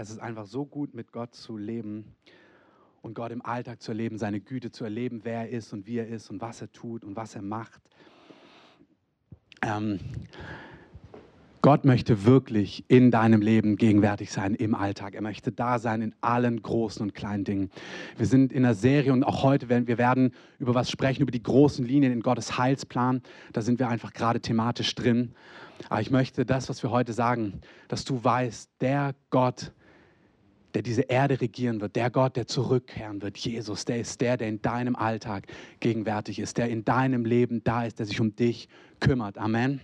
Es ist einfach so gut, mit Gott zu leben und Gott im Alltag zu erleben, seine Güte zu erleben, wer er ist und wie er ist und was er tut und was er macht. Ähm, Gott möchte wirklich in deinem Leben gegenwärtig sein im Alltag. Er möchte da sein in allen großen und kleinen Dingen. Wir sind in einer Serie und auch heute werden wir werden über was sprechen, über die großen Linien in Gottes Heilsplan. Da sind wir einfach gerade thematisch drin. Aber ich möchte das, was wir heute sagen, dass du weißt, der Gott, der diese Erde regieren wird, der Gott, der zurückkehren wird, Jesus, der ist der, der in deinem Alltag gegenwärtig ist, der in deinem Leben da ist, der sich um dich kümmert. Amen.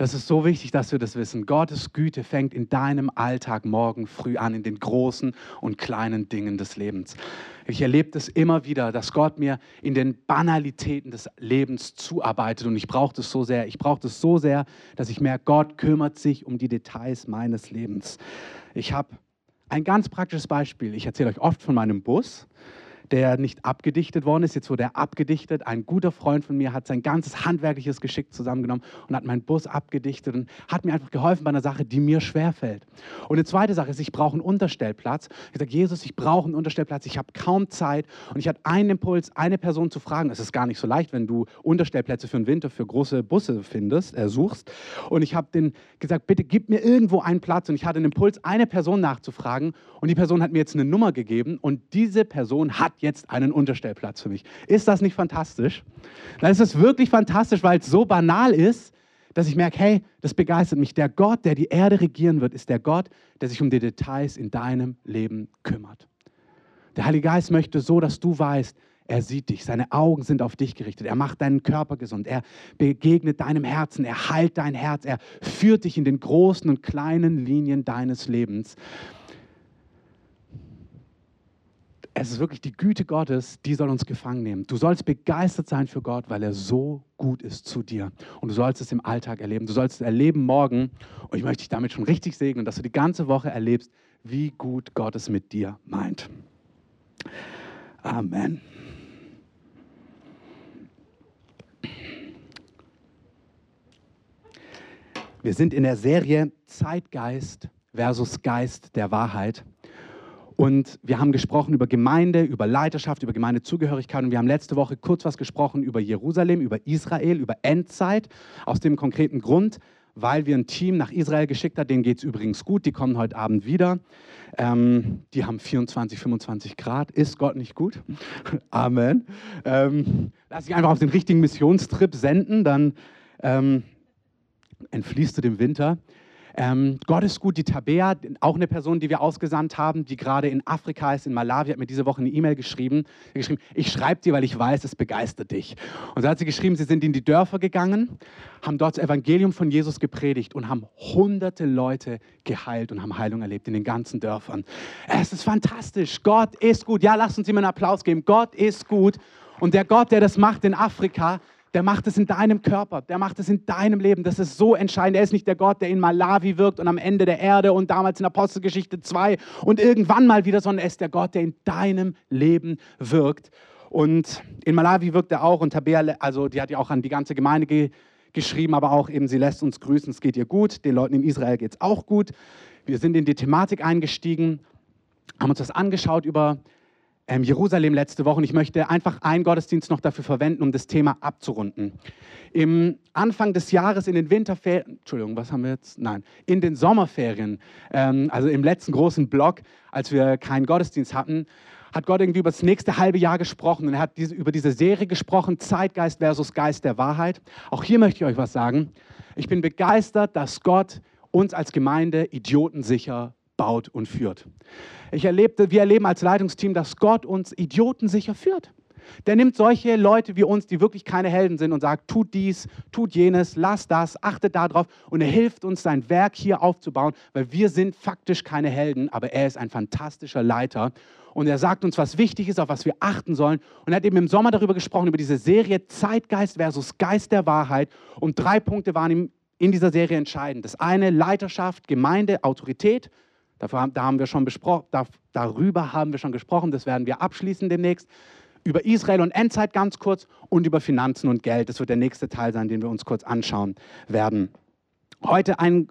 Das ist so wichtig, dass wir das wissen. Gottes Güte fängt in deinem Alltag morgen früh an, in den großen und kleinen Dingen des Lebens. Ich erlebe das immer wieder, dass Gott mir in den Banalitäten des Lebens zuarbeitet und ich brauche das so sehr. Ich brauche das so sehr, dass ich merke, Gott kümmert sich um die Details meines Lebens. Ich habe ein ganz praktisches Beispiel. Ich erzähle euch oft von meinem Bus der nicht abgedichtet worden ist. Jetzt wurde er abgedichtet. Ein guter Freund von mir hat sein ganzes handwerkliches Geschick zusammengenommen und hat meinen Bus abgedichtet und hat mir einfach geholfen bei einer Sache, die mir schwerfällt. Und eine zweite Sache ist, ich brauche einen Unterstellplatz. Ich sage, Jesus, ich brauche einen Unterstellplatz. Ich habe kaum Zeit. Und ich hatte einen Impuls, eine Person zu fragen. Es ist gar nicht so leicht, wenn du Unterstellplätze für den Winter, für große Busse findest, äh, suchst. Und ich habe den gesagt, bitte gib mir irgendwo einen Platz. Und ich hatte den Impuls, eine Person nachzufragen. Und die Person hat mir jetzt eine Nummer gegeben. Und diese Person hat jetzt einen Unterstellplatz für mich. Ist das nicht fantastisch? Dann ist es wirklich fantastisch, weil es so banal ist, dass ich merke, hey, das begeistert mich. Der Gott, der die Erde regieren wird, ist der Gott, der sich um die Details in deinem Leben kümmert. Der Heilige Geist möchte so, dass du weißt, er sieht dich, seine Augen sind auf dich gerichtet, er macht deinen Körper gesund, er begegnet deinem Herzen, er heilt dein Herz, er führt dich in den großen und kleinen Linien deines Lebens es ist wirklich die Güte Gottes, die soll uns gefangen nehmen. Du sollst begeistert sein für Gott, weil er so gut ist zu dir. Und du sollst es im Alltag erleben. Du sollst es erleben morgen. Und ich möchte dich damit schon richtig segnen, dass du die ganze Woche erlebst, wie gut Gott es mit dir meint. Amen. Wir sind in der Serie Zeitgeist versus Geist der Wahrheit. Und wir haben gesprochen über Gemeinde, über Leiterschaft, über Gemeindezugehörigkeit. Und wir haben letzte Woche kurz was gesprochen über Jerusalem, über Israel, über Endzeit. Aus dem konkreten Grund, weil wir ein Team nach Israel geschickt haben. Denen geht es übrigens gut. Die kommen heute Abend wieder. Ähm, die haben 24, 25 Grad. Ist Gott nicht gut? Amen. Ähm, lass dich einfach auf den richtigen Missionstrip senden, dann ähm, entfließt du dem Winter. Ähm, Gott ist gut, die Tabea, auch eine Person, die wir ausgesandt haben, die gerade in Afrika ist, in Malawi, hat mir diese Woche eine E-Mail geschrieben. geschrieben. Ich schreibe dir, weil ich weiß, es begeistert dich. Und so hat sie geschrieben, sie sind in die Dörfer gegangen, haben dort das Evangelium von Jesus gepredigt und haben hunderte Leute geheilt und haben Heilung erlebt in den ganzen Dörfern. Es ist fantastisch. Gott ist gut. Ja, lasst uns ihm einen Applaus geben. Gott ist gut. Und der Gott, der das macht in Afrika, der macht es in deinem Körper, der macht es in deinem Leben. Das ist so entscheidend. Er ist nicht der Gott, der in Malawi wirkt und am Ende der Erde und damals in Apostelgeschichte 2 und irgendwann mal wieder, sondern er ist der Gott, der in deinem Leben wirkt. Und in Malawi wirkt er auch und Tabea, also die hat ja auch an die ganze Gemeinde ge geschrieben, aber auch eben, sie lässt uns grüßen, es geht ihr gut. Den Leuten in Israel geht es auch gut. Wir sind in die Thematik eingestiegen, haben uns das angeschaut über ähm, Jerusalem letzte Woche und ich möchte einfach einen Gottesdienst noch dafür verwenden, um das Thema abzurunden. Im Anfang des Jahres in den Winterferien, Entschuldigung, was haben wir jetzt? Nein, in den Sommerferien, ähm, also im letzten großen Block, als wir keinen Gottesdienst hatten, hat Gott irgendwie über das nächste halbe Jahr gesprochen und er hat diese, über diese Serie gesprochen, Zeitgeist versus Geist der Wahrheit. Auch hier möchte ich euch was sagen. Ich bin begeistert, dass Gott uns als Gemeinde idiotensicher baut und führt. Ich erlebte, wir erleben als Leitungsteam, dass Gott uns idiotensicher führt. Der nimmt solche Leute wie uns, die wirklich keine Helden sind, und sagt, tut dies, tut jenes, lass das, achtet darauf. Und er hilft uns, sein Werk hier aufzubauen, weil wir sind faktisch keine Helden, aber er ist ein fantastischer Leiter. Und er sagt uns, was wichtig ist, auf was wir achten sollen. Und er hat eben im Sommer darüber gesprochen, über diese Serie Zeitgeist versus Geist der Wahrheit. Und drei Punkte waren ihm in dieser Serie entscheidend. Das eine, Leiterschaft, Gemeinde, Autorität. Dafür, da haben wir schon da, darüber haben wir schon gesprochen, das werden wir abschließen demnächst. Über Israel und Endzeit ganz kurz und über Finanzen und Geld. Das wird der nächste Teil sein, den wir uns kurz anschauen werden. Heute ein,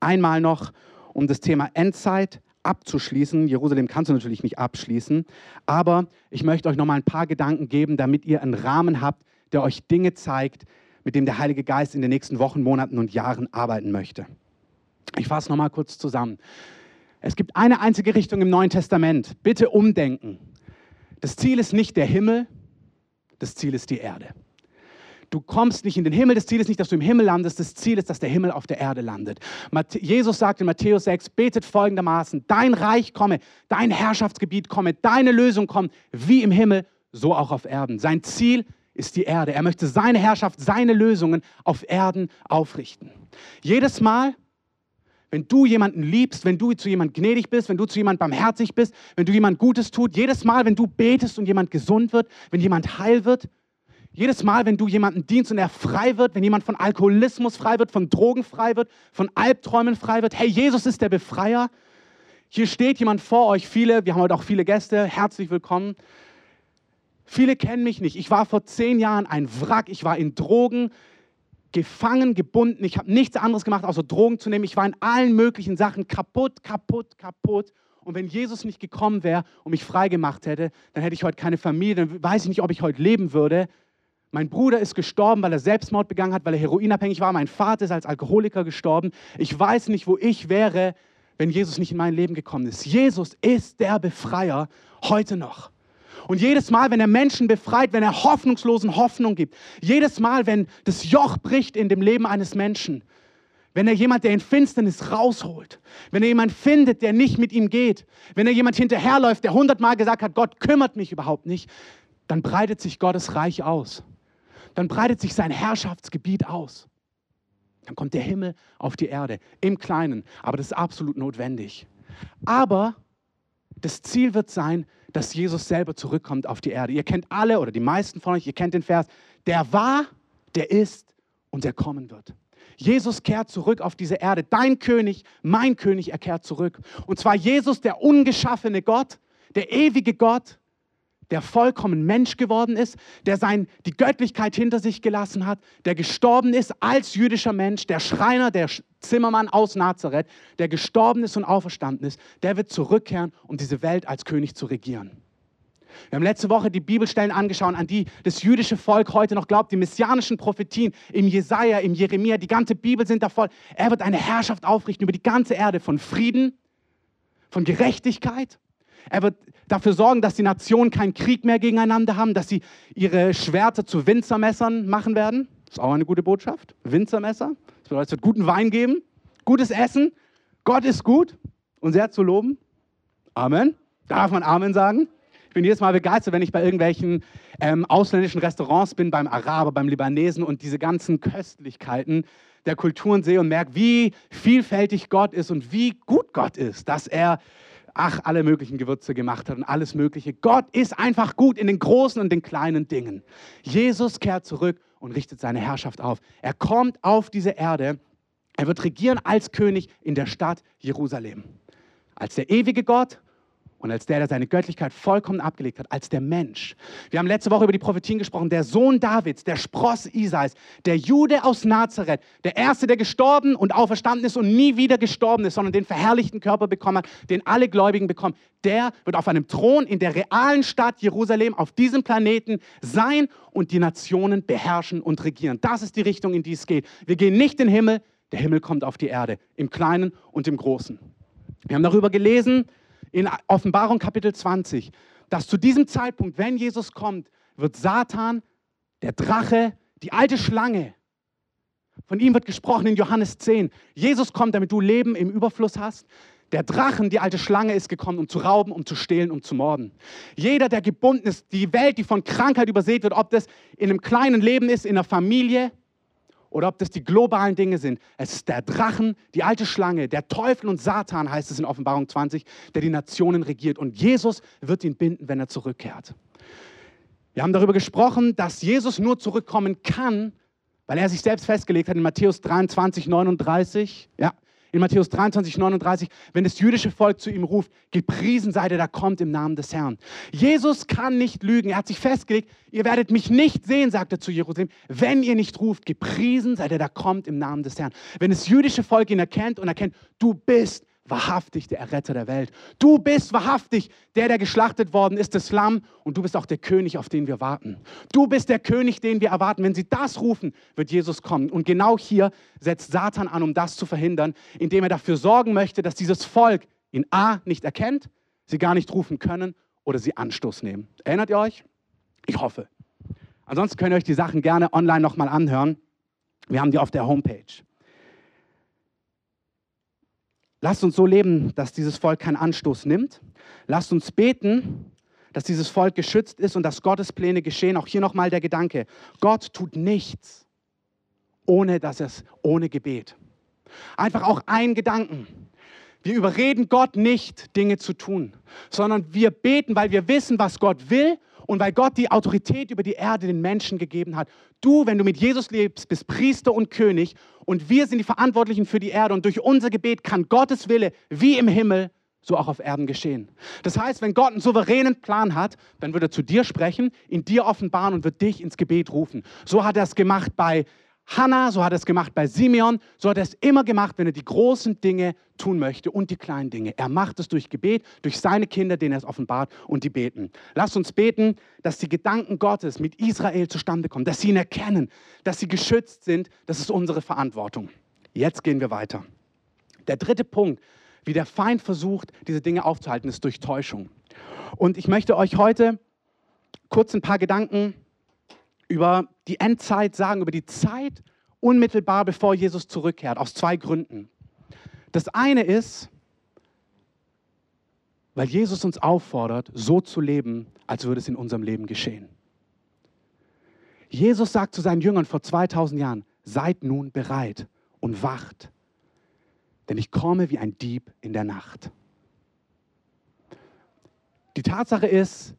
einmal noch um das Thema Endzeit, abzuschließen. Jerusalem kannst du natürlich nicht abschließen, aber ich möchte euch noch mal ein paar Gedanken geben, damit ihr einen Rahmen habt, der euch Dinge zeigt, mit dem der Heilige Geist in den nächsten Wochen, Monaten und Jahren arbeiten möchte. Ich fasse noch mal kurz zusammen. Es gibt eine einzige Richtung im Neuen Testament. Bitte umdenken. Das Ziel ist nicht der Himmel, das Ziel ist die Erde. Du kommst nicht in den Himmel, das Ziel ist nicht, dass du im Himmel landest, das Ziel ist, dass der Himmel auf der Erde landet. Jesus sagt in Matthäus 6, betet folgendermaßen, dein Reich komme, dein Herrschaftsgebiet komme, deine Lösung komme, wie im Himmel, so auch auf Erden. Sein Ziel ist die Erde. Er möchte seine Herrschaft, seine Lösungen auf Erden aufrichten. Jedes Mal, wenn du jemanden liebst, wenn du zu jemand gnädig bist, wenn du zu jemand barmherzig bist, wenn du jemand Gutes tut, jedes Mal, wenn du betest und jemand gesund wird, wenn jemand heil wird, jedes Mal, wenn du jemanden dienst und er frei wird, wenn jemand von Alkoholismus frei wird, von Drogen frei wird, von Albträumen frei wird, hey, Jesus ist der Befreier. Hier steht jemand vor euch, viele, wir haben heute auch viele Gäste, herzlich willkommen. Viele kennen mich nicht. Ich war vor zehn Jahren ein Wrack, ich war in Drogen, gefangen, gebunden. Ich habe nichts anderes gemacht, außer Drogen zu nehmen. Ich war in allen möglichen Sachen kaputt, kaputt, kaputt. Und wenn Jesus nicht gekommen wäre und mich frei gemacht hätte, dann hätte ich heute keine Familie, dann weiß ich nicht, ob ich heute leben würde. Mein Bruder ist gestorben, weil er Selbstmord begangen hat, weil er heroinabhängig war. Mein Vater ist als Alkoholiker gestorben. Ich weiß nicht, wo ich wäre, wenn Jesus nicht in mein Leben gekommen ist. Jesus ist der Befreier heute noch. Und jedes Mal, wenn er Menschen befreit, wenn er hoffnungslosen Hoffnung gibt, jedes Mal, wenn das Joch bricht in dem Leben eines Menschen, wenn er jemand, der in Finsternis rausholt, wenn er jemand findet, der nicht mit ihm geht, wenn er jemand hinterherläuft, der hundertmal gesagt hat, Gott kümmert mich überhaupt nicht, dann breitet sich Gottes Reich aus. Dann breitet sich sein Herrschaftsgebiet aus. Dann kommt der Himmel auf die Erde im Kleinen, aber das ist absolut notwendig. Aber das Ziel wird sein, dass Jesus selber zurückkommt auf die Erde. Ihr kennt alle oder die meisten von euch, ihr kennt den Vers, der war, der ist und der kommen wird. Jesus kehrt zurück auf diese Erde. Dein König, mein König, er kehrt zurück. Und zwar Jesus, der ungeschaffene Gott, der ewige Gott, der vollkommen Mensch geworden ist, der sein, die Göttlichkeit hinter sich gelassen hat, der gestorben ist als jüdischer Mensch, der Schreiner, der Zimmermann aus Nazareth, der gestorben ist und auferstanden ist, der wird zurückkehren, um diese Welt als König zu regieren. Wir haben letzte Woche die Bibelstellen angeschaut, an die das jüdische Volk heute noch glaubt, die messianischen Prophetien im Jesaja, im Jeremia, die ganze Bibel sind da voll. Er wird eine Herrschaft aufrichten über die ganze Erde von Frieden, von Gerechtigkeit er wird dafür sorgen, dass die Nationen keinen Krieg mehr gegeneinander haben, dass sie ihre Schwerter zu Winzermessern machen werden. Das ist auch eine gute Botschaft. Winzermesser. Das bedeutet, es wird guten Wein geben, gutes Essen. Gott ist gut und sehr zu loben. Amen. Darf man Amen sagen? Ich bin jedes Mal begeistert, wenn ich bei irgendwelchen ähm, ausländischen Restaurants bin, beim Araber, beim Libanesen und diese ganzen Köstlichkeiten der Kulturen sehe und merke, wie vielfältig Gott ist und wie gut Gott ist, dass er ach, alle möglichen Gewürze gemacht hat und alles Mögliche. Gott ist einfach gut in den großen und den kleinen Dingen. Jesus kehrt zurück und richtet seine Herrschaft auf. Er kommt auf diese Erde. Er wird regieren als König in der Stadt Jerusalem. Als der ewige Gott und als der, der seine Göttlichkeit vollkommen abgelegt hat, als der Mensch. Wir haben letzte Woche über die Prophetien gesprochen. Der Sohn Davids, der Spross Isais, der Jude aus Nazareth, der Erste, der gestorben und auferstanden ist und nie wieder gestorben ist, sondern den verherrlichten Körper bekommen hat, den alle Gläubigen bekommen, der wird auf einem Thron in der realen Stadt Jerusalem auf diesem Planeten sein und die Nationen beherrschen und regieren. Das ist die Richtung, in die es geht. Wir gehen nicht in den Himmel, der Himmel kommt auf die Erde, im Kleinen und im Großen. Wir haben darüber gelesen, in Offenbarung Kapitel 20, dass zu diesem Zeitpunkt, wenn Jesus kommt, wird Satan, der Drache, die alte Schlange, von ihm wird gesprochen in Johannes 10. Jesus kommt, damit du Leben im Überfluss hast. Der Drachen, die alte Schlange, ist gekommen, um zu rauben, um zu stehlen, um zu morden. Jeder, der gebunden ist, die Welt, die von Krankheit übersät wird, ob das in einem kleinen Leben ist, in einer Familie, oder ob das die globalen Dinge sind. Es ist der Drachen, die alte Schlange, der Teufel und Satan, heißt es in Offenbarung 20, der die Nationen regiert. Und Jesus wird ihn binden, wenn er zurückkehrt. Wir haben darüber gesprochen, dass Jesus nur zurückkommen kann, weil er sich selbst festgelegt hat in Matthäus 23, 39. Ja, in Matthäus 23, 39, wenn das jüdische Volk zu ihm ruft, gepriesen sei der, da kommt im Namen des Herrn. Jesus kann nicht lügen. Er hat sich festgelegt, ihr werdet mich nicht sehen, sagt er zu Jerusalem, wenn ihr nicht ruft, gepriesen sei der, da kommt im Namen des Herrn. Wenn das jüdische Volk ihn erkennt und erkennt, du bist wahrhaftig der Erretter der Welt. Du bist wahrhaftig der, der geschlachtet worden ist, das Lamm. Und du bist auch der König, auf den wir warten. Du bist der König, den wir erwarten. Wenn sie das rufen, wird Jesus kommen. Und genau hier setzt Satan an, um das zu verhindern, indem er dafür sorgen möchte, dass dieses Volk in A nicht erkennt, sie gar nicht rufen können oder sie Anstoß nehmen. Erinnert ihr euch? Ich hoffe. Ansonsten könnt ihr euch die Sachen gerne online nochmal anhören. Wir haben die auf der Homepage. Lasst uns so leben, dass dieses Volk keinen Anstoß nimmt. Lasst uns beten, dass dieses Volk geschützt ist und dass Gottes Pläne geschehen. Auch hier nochmal der Gedanke, Gott tut nichts, ohne dass es ohne Gebet. Einfach auch ein Gedanken. Wir überreden Gott nicht, Dinge zu tun, sondern wir beten, weil wir wissen, was Gott will und weil Gott die Autorität über die Erde den Menschen gegeben hat. Du, wenn du mit Jesus lebst, bist Priester und König und wir sind die Verantwortlichen für die Erde und durch unser Gebet kann Gottes Wille wie im Himmel so auch auf Erden geschehen. Das heißt, wenn Gott einen souveränen Plan hat, dann wird er zu dir sprechen, in dir offenbaren und wird dich ins Gebet rufen. So hat er es gemacht bei Hannah, so hat er es gemacht bei Simeon, so hat er es immer gemacht, wenn er die großen Dinge tun möchte und die kleinen Dinge. Er macht es durch Gebet, durch seine Kinder, denen er es offenbart und die beten. Lasst uns beten, dass die Gedanken Gottes mit Israel zustande kommen, dass sie ihn erkennen, dass sie geschützt sind. Das ist unsere Verantwortung. Jetzt gehen wir weiter. Der dritte Punkt, wie der Feind versucht, diese Dinge aufzuhalten, ist durch Täuschung. Und ich möchte euch heute kurz ein paar Gedanken über die Endzeit sagen, über die Zeit unmittelbar bevor Jesus zurückkehrt, aus zwei Gründen. Das eine ist, weil Jesus uns auffordert, so zu leben, als würde es in unserem Leben geschehen. Jesus sagt zu seinen Jüngern vor 2000 Jahren, seid nun bereit und wacht, denn ich komme wie ein Dieb in der Nacht. Die Tatsache ist,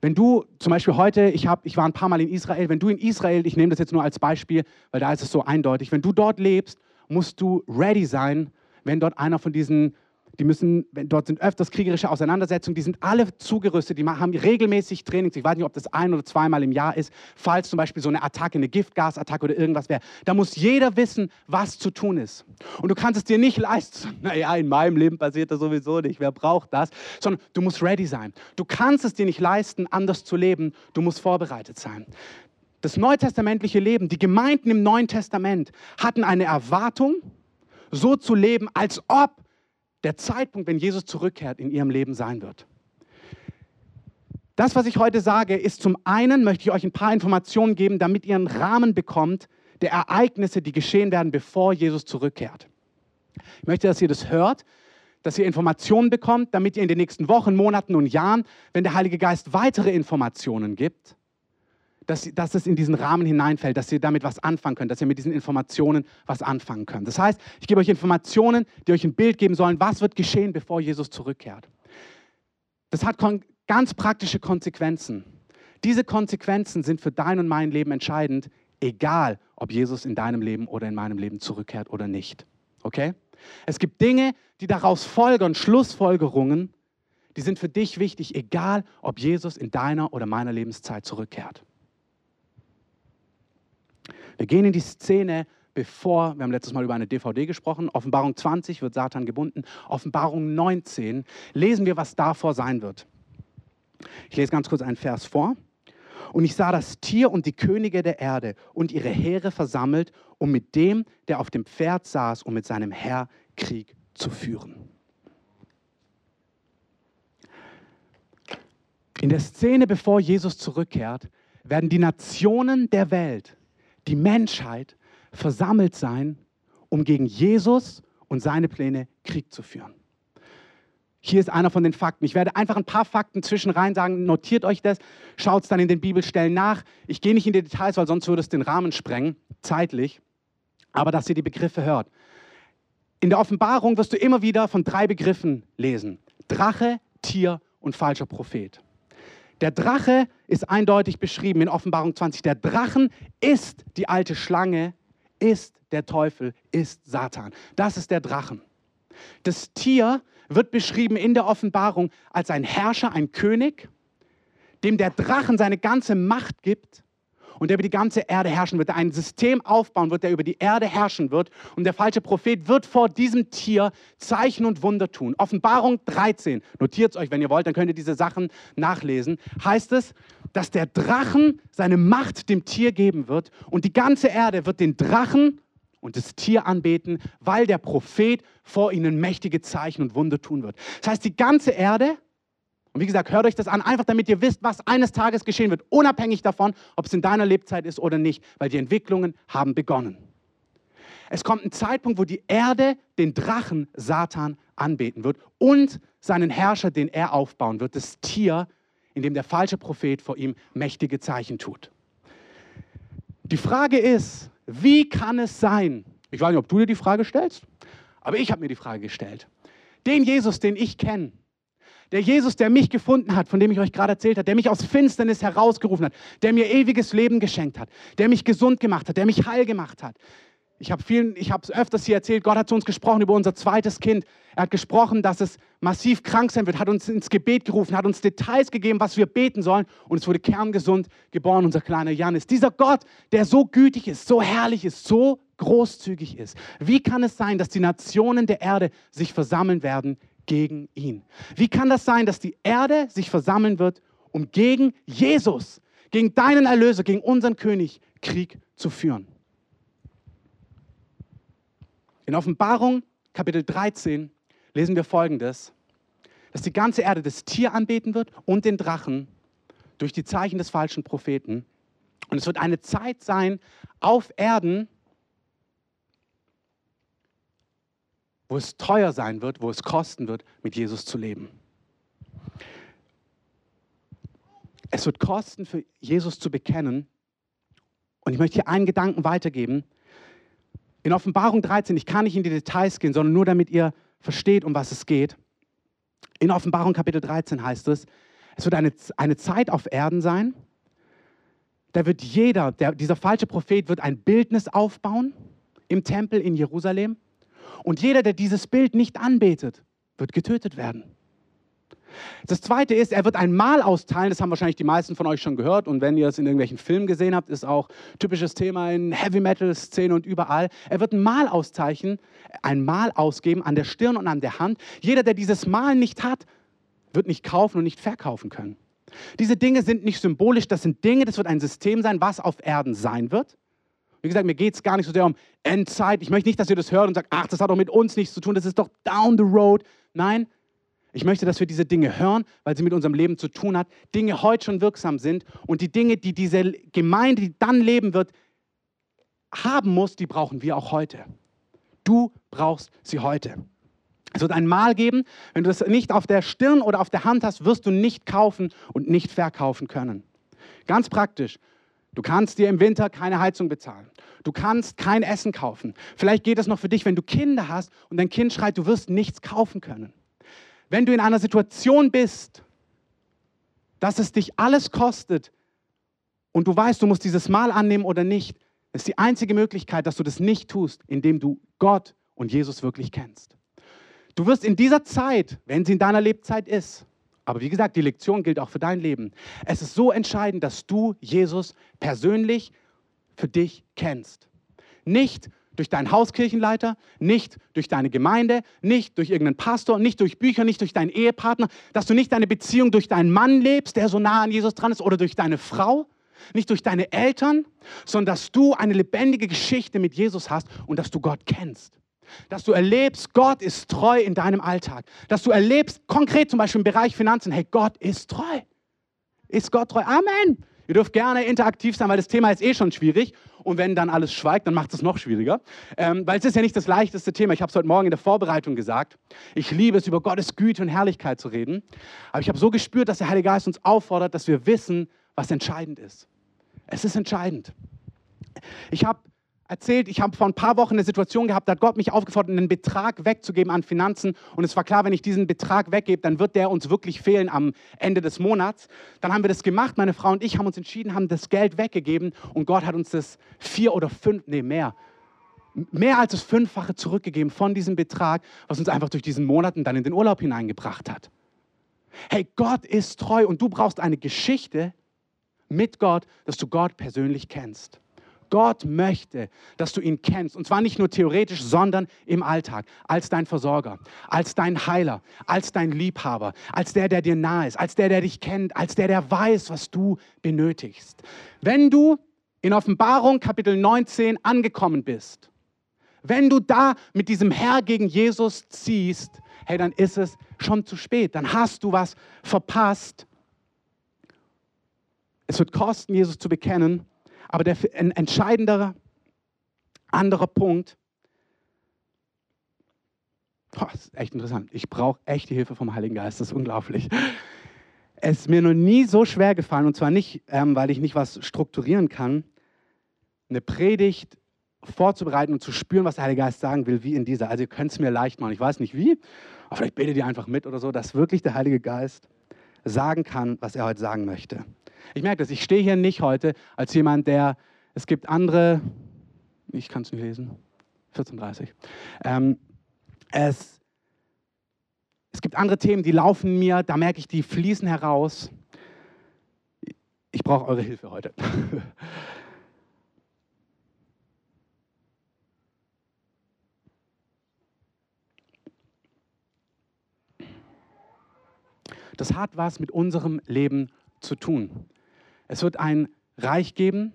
wenn du zum Beispiel heute, ich, hab, ich war ein paar Mal in Israel, wenn du in Israel, ich nehme das jetzt nur als Beispiel, weil da ist es so eindeutig, wenn du dort lebst, musst du ready sein, wenn dort einer von diesen die müssen, dort sind öfters kriegerische Auseinandersetzungen, die sind alle zugerüstet, die haben regelmäßig Trainings. Ich weiß nicht, ob das ein oder zweimal im Jahr ist, falls zum Beispiel so eine Attacke, eine Giftgasattacke oder irgendwas wäre. Da muss jeder wissen, was zu tun ist. Und du kannst es dir nicht leisten, naja, in meinem Leben passiert das sowieso nicht, wer braucht das? Sondern du musst ready sein. Du kannst es dir nicht leisten, anders zu leben, du musst vorbereitet sein. Das neutestamentliche Leben, die Gemeinden im Neuen Testament hatten eine Erwartung, so zu leben, als ob der Zeitpunkt, wenn Jesus zurückkehrt, in ihrem Leben sein wird. Das, was ich heute sage, ist zum einen, möchte ich euch ein paar Informationen geben, damit ihr einen Rahmen bekommt der Ereignisse, die geschehen werden, bevor Jesus zurückkehrt. Ich möchte, dass ihr das hört, dass ihr Informationen bekommt, damit ihr in den nächsten Wochen, Monaten und Jahren, wenn der Heilige Geist weitere Informationen gibt, dass, dass es in diesen Rahmen hineinfällt, dass ihr damit was anfangen könnt, dass ihr mit diesen Informationen was anfangen könnt. Das heißt, ich gebe euch Informationen, die euch ein Bild geben sollen, was wird geschehen, bevor Jesus zurückkehrt. Das hat ganz praktische Konsequenzen. Diese Konsequenzen sind für dein und mein Leben entscheidend, egal ob Jesus in deinem Leben oder in meinem Leben zurückkehrt oder nicht. Okay? Es gibt Dinge, die daraus folgern, Schlussfolgerungen, die sind für dich wichtig, egal ob Jesus in deiner oder meiner Lebenszeit zurückkehrt. Wir gehen in die Szene, bevor, wir haben letztes Mal über eine DVD gesprochen, Offenbarung 20 wird Satan gebunden, Offenbarung 19 lesen wir, was davor sein wird. Ich lese ganz kurz einen Vers vor. Und ich sah das Tier und die Könige der Erde und ihre Heere versammelt, um mit dem, der auf dem Pferd saß, um mit seinem Herr Krieg zu führen. In der Szene, bevor Jesus zurückkehrt, werden die Nationen der Welt die Menschheit versammelt sein, um gegen Jesus und seine Pläne Krieg zu führen. Hier ist einer von den Fakten. Ich werde einfach ein paar Fakten zwischen rein sagen, notiert euch das, schaut es dann in den Bibelstellen nach. Ich gehe nicht in die Details, weil sonst würde es den Rahmen sprengen, zeitlich, aber dass ihr die Begriffe hört. In der Offenbarung wirst du immer wieder von drei Begriffen lesen. Drache, Tier und falscher Prophet. Der Drache ist eindeutig beschrieben in Offenbarung 20. Der Drachen ist die alte Schlange, ist der Teufel, ist Satan. Das ist der Drachen. Das Tier wird beschrieben in der Offenbarung als ein Herrscher, ein König, dem der Drachen seine ganze Macht gibt und der über die ganze Erde herrschen wird, der ein System aufbauen wird, der über die Erde herrschen wird. Und der falsche Prophet wird vor diesem Tier Zeichen und Wunder tun. Offenbarung 13, notiert es euch, wenn ihr wollt, dann könnt ihr diese Sachen nachlesen. Heißt es, dass der Drachen seine Macht dem Tier geben wird und die ganze Erde wird den Drachen und das Tier anbeten, weil der Prophet vor ihnen mächtige Zeichen und Wunder tun wird. Das heißt, die ganze Erde und wie gesagt, hört euch das an, einfach damit ihr wisst, was eines Tages geschehen wird, unabhängig davon, ob es in deiner Lebzeit ist oder nicht, weil die Entwicklungen haben begonnen. Es kommt ein Zeitpunkt, wo die Erde den Drachen Satan anbeten wird und seinen Herrscher, den er aufbauen wird, das Tier, in dem der falsche Prophet vor ihm mächtige Zeichen tut. Die Frage ist, wie kann es sein, ich weiß nicht, ob du dir die Frage stellst, aber ich habe mir die Frage gestellt, den Jesus, den ich kenne, der Jesus, der mich gefunden hat, von dem ich euch gerade erzählt habe, der mich aus Finsternis herausgerufen hat, der mir ewiges Leben geschenkt hat, der mich gesund gemacht hat, der mich heil gemacht hat. Ich habe es öfters hier erzählt, Gott hat zu uns gesprochen über unser zweites Kind. Er hat gesprochen, dass es massiv krank sein wird, hat uns ins Gebet gerufen, hat uns Details gegeben, was wir beten sollen und es wurde kerngesund geboren, unser kleiner Janis. Dieser Gott, der so gütig ist, so herrlich ist, so großzügig ist. Wie kann es sein, dass die Nationen der Erde sich versammeln werden gegen ihn. Wie kann das sein, dass die Erde sich versammeln wird, um gegen Jesus, gegen deinen Erlöser, gegen unseren König Krieg zu führen? In Offenbarung Kapitel 13 lesen wir folgendes, dass die ganze Erde das Tier anbeten wird und den Drachen durch die Zeichen des falschen Propheten. Und es wird eine Zeit sein auf Erden, wo es teuer sein wird, wo es kosten wird, mit Jesus zu leben. Es wird kosten, für Jesus zu bekennen. Und ich möchte hier einen Gedanken weitergeben. In Offenbarung 13, ich kann nicht in die Details gehen, sondern nur damit ihr versteht, um was es geht. In Offenbarung Kapitel 13 heißt es, es wird eine, eine Zeit auf Erden sein, da wird jeder, der, dieser falsche Prophet wird ein Bildnis aufbauen im Tempel in Jerusalem und jeder, der dieses Bild nicht anbetet, wird getötet werden. Das zweite ist, er wird ein Mal austeilen, das haben wahrscheinlich die meisten von euch schon gehört und wenn ihr es in irgendwelchen Filmen gesehen habt, ist auch typisches Thema in Heavy Metal Szenen und überall. Er wird ein Mal auszeichnen, ein Mal ausgeben an der Stirn und an der Hand. Jeder, der dieses Mal nicht hat, wird nicht kaufen und nicht verkaufen können. Diese Dinge sind nicht symbolisch, das sind Dinge, das wird ein System sein, was auf Erden sein wird. Wie gesagt, mir geht es gar nicht so sehr um Endzeit. Ich möchte nicht, dass ihr das hört und sagt, ach, das hat doch mit uns nichts zu tun, das ist doch down the road. Nein, ich möchte, dass wir diese Dinge hören, weil sie mit unserem Leben zu tun hat. Dinge heute schon wirksam sind und die Dinge, die diese Gemeinde, die dann leben wird, haben muss, die brauchen wir auch heute. Du brauchst sie heute. Es wird ein Mal geben, wenn du das nicht auf der Stirn oder auf der Hand hast, wirst du nicht kaufen und nicht verkaufen können. Ganz praktisch. Du kannst dir im Winter keine Heizung bezahlen. Du kannst kein Essen kaufen. Vielleicht geht es noch für dich, wenn du Kinder hast und dein Kind schreit, du wirst nichts kaufen können. Wenn du in einer Situation bist, dass es dich alles kostet und du weißt, du musst dieses Mal annehmen oder nicht, ist die einzige Möglichkeit, dass du das nicht tust, indem du Gott und Jesus wirklich kennst. Du wirst in dieser Zeit, wenn sie in deiner Lebzeit ist, aber wie gesagt, die Lektion gilt auch für dein Leben. Es ist so entscheidend, dass du Jesus persönlich für dich kennst. Nicht durch deinen Hauskirchenleiter, nicht durch deine Gemeinde, nicht durch irgendeinen Pastor, nicht durch Bücher, nicht durch deinen Ehepartner, dass du nicht deine Beziehung durch deinen Mann lebst, der so nah an Jesus dran ist, oder durch deine Frau, nicht durch deine Eltern, sondern dass du eine lebendige Geschichte mit Jesus hast und dass du Gott kennst. Dass du erlebst, Gott ist treu in deinem Alltag. Dass du erlebst, konkret zum Beispiel im Bereich Finanzen, hey, Gott ist treu. Ist Gott treu? Amen. Ihr dürft gerne interaktiv sein, weil das Thema ist eh schon schwierig. Und wenn dann alles schweigt, dann macht es noch schwieriger. Ähm, weil es ist ja nicht das leichteste Thema. Ich habe es heute Morgen in der Vorbereitung gesagt. Ich liebe es, über Gottes Güte und Herrlichkeit zu reden. Aber ich habe so gespürt, dass der Heilige Geist uns auffordert, dass wir wissen, was entscheidend ist. Es ist entscheidend. Ich habe erzählt, ich habe vor ein paar Wochen eine Situation gehabt, da hat Gott mich aufgefordert, einen Betrag wegzugeben an Finanzen. Und es war klar, wenn ich diesen Betrag weggebe, dann wird der uns wirklich fehlen am Ende des Monats. Dann haben wir das gemacht, meine Frau und ich haben uns entschieden, haben das Geld weggegeben und Gott hat uns das vier oder fünf, nee, mehr, mehr als das Fünffache zurückgegeben von diesem Betrag, was uns einfach durch diesen Monat und dann in den Urlaub hineingebracht hat. Hey, Gott ist treu und du brauchst eine Geschichte, mit Gott, dass du Gott persönlich kennst. Gott möchte, dass du ihn kennst. Und zwar nicht nur theoretisch, sondern im Alltag. Als dein Versorger, als dein Heiler, als dein Liebhaber, als der, der dir nahe ist, als der, der dich kennt, als der, der weiß, was du benötigst. Wenn du in Offenbarung Kapitel 19 angekommen bist, wenn du da mit diesem Herr gegen Jesus ziehst, hey, dann ist es schon zu spät. Dann hast du was verpasst. Es wird kosten, Jesus zu bekennen. Aber der, ein entscheidender anderer Punkt, boah, das ist echt interessant. Ich brauche echt die Hilfe vom Heiligen Geist, das ist unglaublich. Es ist mir noch nie so schwer gefallen, und zwar nicht, ähm, weil ich nicht was strukturieren kann, eine Predigt vorzubereiten und zu spüren, was der Heilige Geist sagen will, wie in dieser. Also ihr könnt es mir leicht machen. Ich weiß nicht wie, aber vielleicht betet ihr einfach mit oder so, dass wirklich der Heilige Geist sagen kann, was er heute sagen möchte. Ich merke das, ich stehe hier nicht heute als jemand, der, es gibt andere, ich kann es nicht lesen, 14.30 ähm, es, es gibt andere Themen, die laufen mir, da merke ich, die fließen heraus. Ich brauche eure Hilfe heute. Das hat was mit unserem Leben zu tun. Es wird ein Reich geben,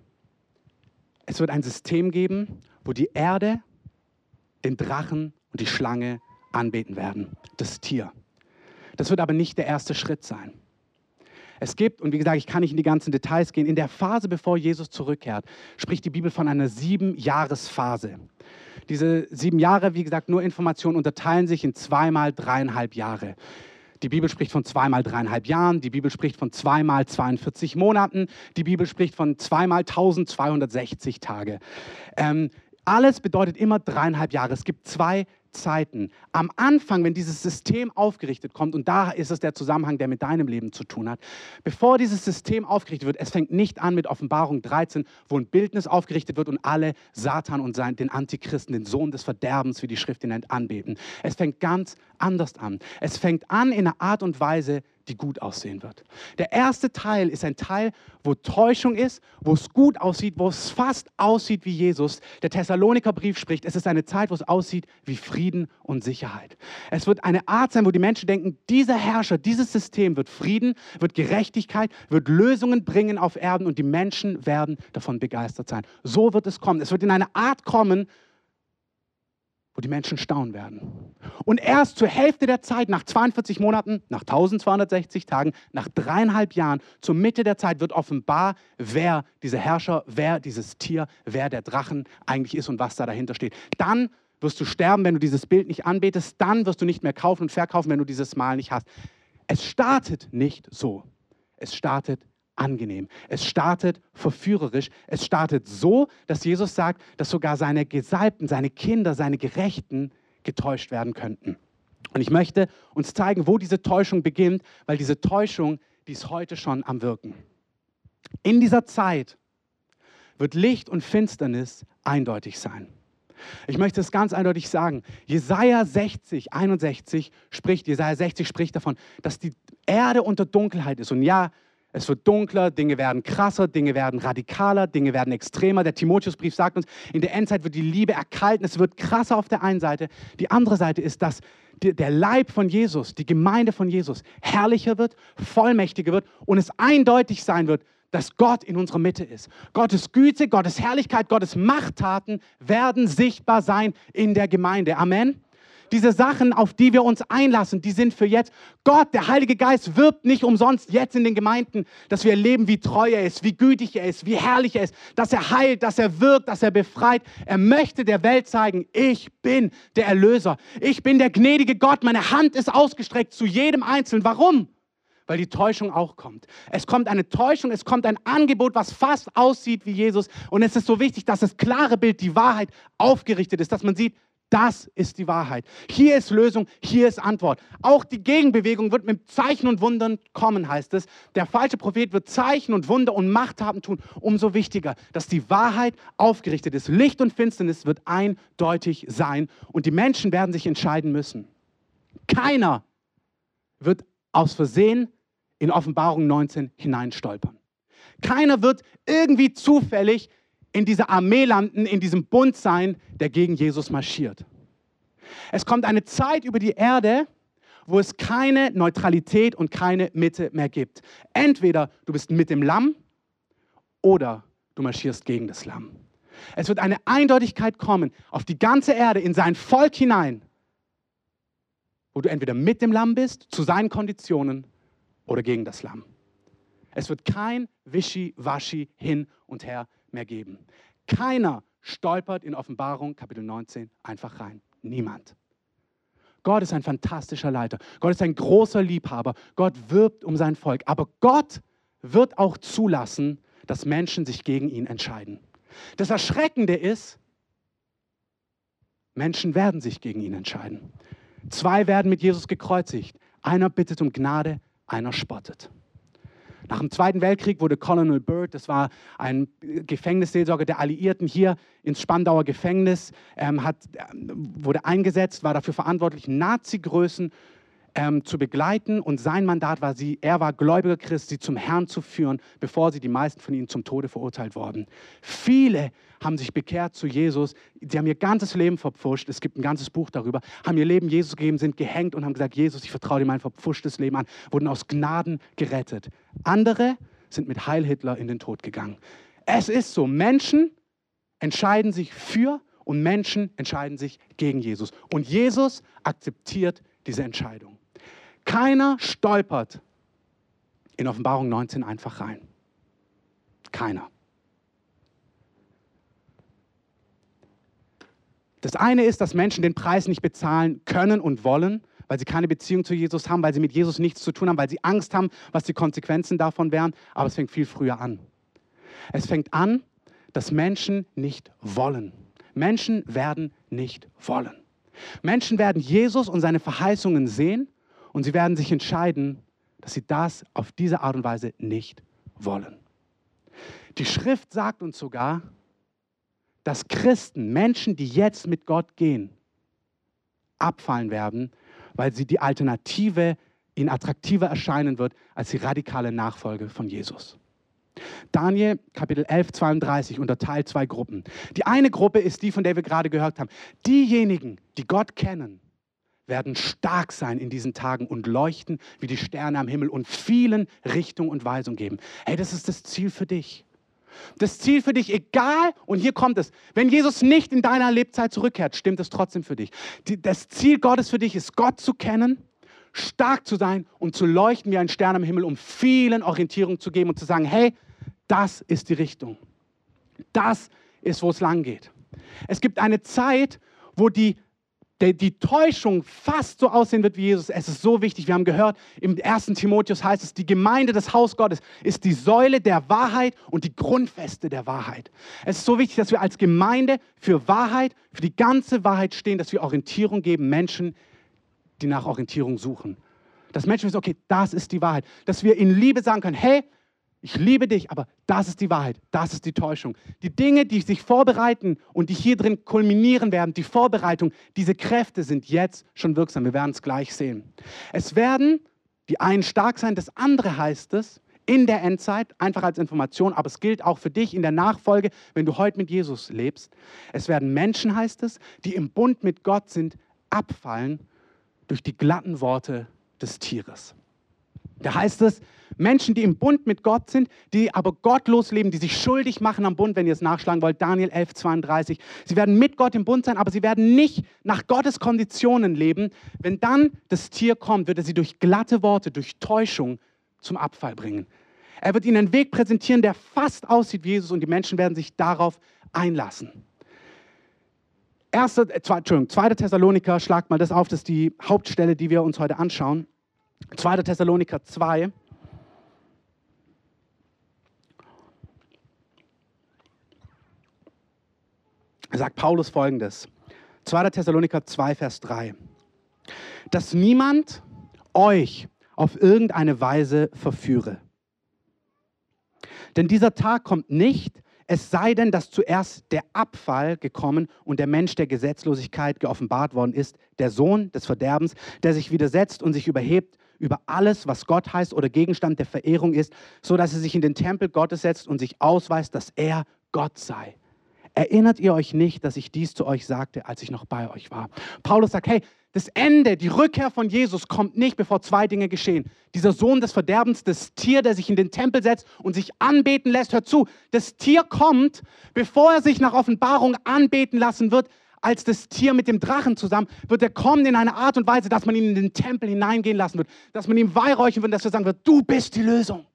es wird ein System geben, wo die Erde den Drachen und die Schlange anbeten werden, das Tier. Das wird aber nicht der erste Schritt sein. Es gibt, und wie gesagt, ich kann nicht in die ganzen Details gehen, in der Phase, bevor Jesus zurückkehrt, spricht die Bibel von einer sieben-Jahres-Phase. Diese sieben Jahre, wie gesagt, nur Informationen unterteilen sich in zweimal dreieinhalb Jahre. Die Bibel spricht von zweimal dreieinhalb Jahren, die Bibel spricht von zweimal 42 Monaten, die Bibel spricht von zweimal 1260 Tage. Ähm, alles bedeutet immer dreieinhalb Jahre. Es gibt zwei Zeiten. Am Anfang, wenn dieses System aufgerichtet kommt, und da ist es der Zusammenhang, der mit deinem Leben zu tun hat, bevor dieses System aufgerichtet wird, es fängt nicht an mit Offenbarung 13, wo ein Bildnis aufgerichtet wird und alle Satan und den Antichristen, den Sohn des Verderbens, wie die Schrift ihn nennt, anbeten. Es fängt ganz anders an. Es fängt an in einer Art und Weise, die gut aussehen wird. Der erste Teil ist ein Teil, wo Täuschung ist, wo es gut aussieht, wo es fast aussieht wie Jesus. Der Thessalonikerbrief spricht, es ist eine Zeit, wo es aussieht wie Frieden und Sicherheit. Es wird eine Art sein, wo die Menschen denken, dieser Herrscher, dieses System wird Frieden, wird Gerechtigkeit, wird Lösungen bringen auf Erden und die Menschen werden davon begeistert sein. So wird es kommen. Es wird in eine Art kommen, wo die Menschen staunen werden. Und erst zur Hälfte der Zeit, nach 42 Monaten, nach 1260 Tagen, nach dreieinhalb Jahren, zur Mitte der Zeit wird offenbar, wer dieser Herrscher, wer dieses Tier, wer der Drachen eigentlich ist und was da dahinter steht. Dann wirst du sterben, wenn du dieses Bild nicht anbetest. Dann wirst du nicht mehr kaufen und verkaufen, wenn du dieses Mal nicht hast. Es startet nicht so. Es startet angenehm. Es startet verführerisch. Es startet so, dass Jesus sagt, dass sogar seine Gesalbten, seine Kinder, seine Gerechten getäuscht werden könnten. Und ich möchte uns zeigen, wo diese Täuschung beginnt, weil diese Täuschung, die ist heute schon am Wirken. In dieser Zeit wird Licht und Finsternis eindeutig sein. Ich möchte es ganz eindeutig sagen. Jesaja 60, 61 spricht, Jesaja 60 spricht davon, dass die Erde unter Dunkelheit ist. Und ja, es wird dunkler, Dinge werden krasser, Dinge werden radikaler, Dinge werden extremer. Der Timotheusbrief sagt uns, in der Endzeit wird die Liebe erkalten, es wird krasser auf der einen Seite. Die andere Seite ist, dass der Leib von Jesus, die Gemeinde von Jesus herrlicher wird, vollmächtiger wird und es eindeutig sein wird, dass Gott in unserer Mitte ist. Gottes Güte, Gottes Herrlichkeit, Gottes Machttaten werden sichtbar sein in der Gemeinde. Amen diese Sachen, auf die wir uns einlassen, die sind für jetzt. Gott, der Heilige Geist, wirbt nicht umsonst jetzt in den Gemeinden, dass wir erleben, wie treu er ist, wie gütig er ist, wie herrlich er ist, dass er heilt, dass er wirkt, dass er befreit. Er möchte der Welt zeigen, ich bin der Erlöser. Ich bin der gnädige Gott. Meine Hand ist ausgestreckt zu jedem Einzelnen. Warum? weil die Täuschung auch kommt. Es kommt eine Täuschung, es kommt ein Angebot, was fast aussieht wie Jesus. Und es ist so wichtig, dass das klare Bild, die Wahrheit aufgerichtet ist, dass man sieht, das ist die Wahrheit. Hier ist Lösung, hier ist Antwort. Auch die Gegenbewegung wird mit Zeichen und Wundern kommen, heißt es. Der falsche Prophet wird Zeichen und Wunder und Machthaben tun. Umso wichtiger, dass die Wahrheit aufgerichtet ist. Licht und Finsternis wird eindeutig sein und die Menschen werden sich entscheiden müssen. Keiner wird aus Versehen in Offenbarung 19 hineinstolpern. Keiner wird irgendwie zufällig in dieser Armee landen, in diesem Bund sein, der gegen Jesus marschiert. Es kommt eine Zeit über die Erde, wo es keine Neutralität und keine Mitte mehr gibt. Entweder du bist mit dem Lamm oder du marschierst gegen das Lamm. Es wird eine Eindeutigkeit kommen auf die ganze Erde, in sein Volk hinein, wo du entweder mit dem Lamm bist, zu seinen Konditionen, oder gegen das Lamm. Es wird kein Wischi-Waschi hin und her mehr geben. Keiner stolpert in Offenbarung Kapitel 19 einfach rein. Niemand. Gott ist ein fantastischer Leiter. Gott ist ein großer Liebhaber. Gott wirbt um sein Volk. Aber Gott wird auch zulassen, dass Menschen sich gegen ihn entscheiden. Das Erschreckende ist, Menschen werden sich gegen ihn entscheiden. Zwei werden mit Jesus gekreuzigt. Einer bittet um Gnade, einer spottet. Nach dem Zweiten Weltkrieg wurde Colonel Byrd, das war ein Gefängnisseelsorger der Alliierten, hier ins Spandauer Gefängnis, ähm, hat, ähm, wurde eingesetzt, war dafür verantwortlich, Nazi-Größen ähm, zu begleiten und sein Mandat war sie, er war gläubiger Christ, sie zum Herrn zu führen, bevor sie die meisten von ihnen zum Tode verurteilt wurden. Viele haben sich bekehrt zu Jesus, sie haben ihr ganzes Leben verpfuscht, es gibt ein ganzes Buch darüber, haben ihr Leben Jesus gegeben, sind gehängt und haben gesagt, Jesus, ich vertraue dir mein verpfuschtes Leben an, wurden aus Gnaden gerettet. Andere sind mit Heil Hitler in den Tod gegangen. Es ist so, Menschen entscheiden sich für und Menschen entscheiden sich gegen Jesus. Und Jesus akzeptiert diese Entscheidung. Keiner stolpert in Offenbarung 19 einfach rein. Keiner. Das eine ist, dass Menschen den Preis nicht bezahlen können und wollen, weil sie keine Beziehung zu Jesus haben, weil sie mit Jesus nichts zu tun haben, weil sie Angst haben, was die Konsequenzen davon wären. Aber es fängt viel früher an. Es fängt an, dass Menschen nicht wollen. Menschen werden nicht wollen. Menschen werden Jesus und seine Verheißungen sehen und sie werden sich entscheiden, dass sie das auf diese Art und Weise nicht wollen. Die Schrift sagt uns sogar, dass Christen, Menschen, die jetzt mit Gott gehen, abfallen werden, weil sie die Alternative ihnen attraktiver erscheinen wird als die radikale Nachfolge von Jesus. Daniel Kapitel 11, 32 unterteilt zwei Gruppen. Die eine Gruppe ist die, von der wir gerade gehört haben. Diejenigen, die Gott kennen, werden stark sein in diesen Tagen und leuchten wie die Sterne am Himmel und vielen Richtung und Weisung geben. Hey, das ist das Ziel für dich. Das Ziel für dich, egal, und hier kommt es, wenn Jesus nicht in deiner Lebzeit zurückkehrt, stimmt es trotzdem für dich. das Ziel Gottes für dich ist, Gott zu kennen, stark zu sein und zu leuchten wie ein Stern am Himmel, um vielen Orientierung zu geben und zu sagen, hey, das ist die Richtung. Das ist, wo es lang geht. Es gibt eine Zeit, wo die der, die Täuschung fast so aussehen wird wie Jesus. Es ist so wichtig. Wir haben gehört, im 1. Timotheus heißt es, die Gemeinde des Haus Gottes ist die Säule der Wahrheit und die Grundfeste der Wahrheit. Es ist so wichtig, dass wir als Gemeinde für Wahrheit, für die ganze Wahrheit stehen, dass wir Orientierung geben Menschen, die nach Orientierung suchen. Dass Menschen wissen, okay, das ist die Wahrheit. Dass wir in Liebe sagen können, hey, ich liebe dich, aber das ist die Wahrheit, das ist die Täuschung. Die Dinge, die sich vorbereiten und die hier drin kulminieren werden, die Vorbereitung, diese Kräfte sind jetzt schon wirksam. Wir werden es gleich sehen. Es werden die einen stark sein, das andere heißt es in der Endzeit, einfach als Information, aber es gilt auch für dich in der Nachfolge, wenn du heute mit Jesus lebst. Es werden Menschen, heißt es, die im Bund mit Gott sind, abfallen durch die glatten Worte des Tieres. Da heißt es, Menschen, die im Bund mit Gott sind, die aber gottlos leben, die sich schuldig machen am Bund, wenn ihr es nachschlagen wollt, Daniel 11, 32. Sie werden mit Gott im Bund sein, aber sie werden nicht nach Gottes Konditionen leben. Wenn dann das Tier kommt, wird er sie durch glatte Worte, durch Täuschung zum Abfall bringen. Er wird ihnen einen Weg präsentieren, der fast aussieht wie Jesus und die Menschen werden sich darauf einlassen. Erste, äh, zwei, Entschuldigung, 2. Thessaloniker, schlagt mal das auf, das ist die Hauptstelle, die wir uns heute anschauen. 2. Thessaloniker 2. sagt Paulus folgendes. 2. Thessaloniker 2, Vers 3. Dass niemand euch auf irgendeine Weise verführe. Denn dieser Tag kommt nicht, es sei denn, dass zuerst der Abfall gekommen und der Mensch der Gesetzlosigkeit geoffenbart worden ist, der Sohn des Verderbens, der sich widersetzt und sich überhebt über alles, was Gott heißt oder Gegenstand der Verehrung ist, so dass er sich in den Tempel Gottes setzt und sich ausweist, dass er Gott sei. Erinnert ihr euch nicht, dass ich dies zu euch sagte, als ich noch bei euch war? Paulus sagt, hey, das Ende, die Rückkehr von Jesus kommt nicht, bevor zwei Dinge geschehen. Dieser Sohn des Verderbens, das Tier, der sich in den Tempel setzt und sich anbeten lässt, hört zu, das Tier kommt, bevor er sich nach Offenbarung anbeten lassen wird, als das Tier mit dem Drachen zusammen, wird er kommen in einer Art und Weise, dass man ihn in den Tempel hineingehen lassen wird, dass man ihm weihräuchern wird, dass er sagen wird, du bist die Lösung.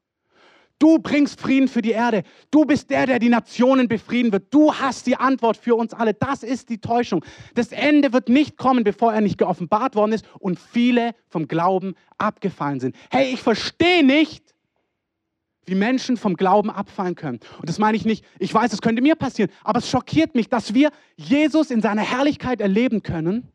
Du bringst Frieden für die Erde. Du bist der, der die Nationen befrieden wird. Du hast die Antwort für uns alle. Das ist die Täuschung. Das Ende wird nicht kommen, bevor er nicht geoffenbart worden ist und viele vom Glauben abgefallen sind. Hey, ich verstehe nicht, wie Menschen vom Glauben abfallen können. Und das meine ich nicht, ich weiß, es könnte mir passieren, aber es schockiert mich, dass wir Jesus in seiner Herrlichkeit erleben können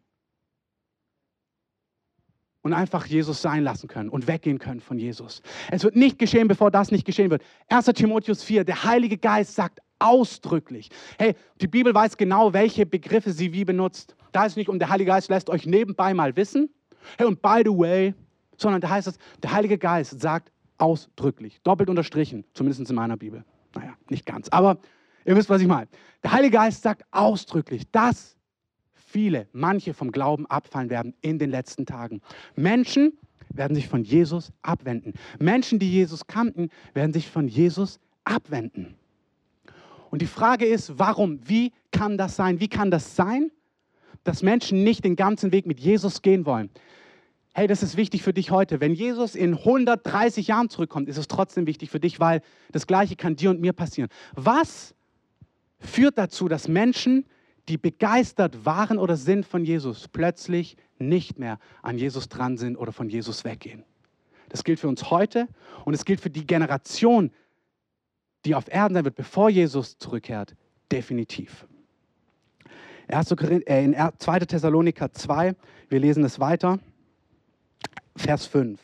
und einfach Jesus sein lassen können und weggehen können von Jesus. Es wird nicht geschehen, bevor das nicht geschehen wird. 1. Timotheus 4, der Heilige Geist sagt ausdrücklich, hey, die Bibel weiß genau, welche Begriffe sie wie benutzt. Da ist nicht, und der Heilige Geist lässt euch nebenbei mal wissen, hey, und by the way, sondern da heißt es, der Heilige Geist sagt ausdrücklich, doppelt unterstrichen, zumindest in meiner Bibel. Naja, nicht ganz, aber ihr wisst, was ich meine. Der Heilige Geist sagt ausdrücklich, dass viele, manche vom Glauben abfallen werden in den letzten Tagen. Menschen werden sich von Jesus abwenden. Menschen, die Jesus kannten, werden sich von Jesus abwenden. Und die Frage ist, warum? Wie kann das sein? Wie kann das sein, dass Menschen nicht den ganzen Weg mit Jesus gehen wollen? Hey, das ist wichtig für dich heute. Wenn Jesus in 130 Jahren zurückkommt, ist es trotzdem wichtig für dich, weil das Gleiche kann dir und mir passieren. Was führt dazu, dass Menschen die begeistert waren oder sind von Jesus, plötzlich nicht mehr an Jesus dran sind oder von Jesus weggehen. Das gilt für uns heute und es gilt für die Generation, die auf Erden sein wird, bevor Jesus zurückkehrt, definitiv. 2. Äh, Thessaloniker 2, wir lesen es weiter, Vers 5.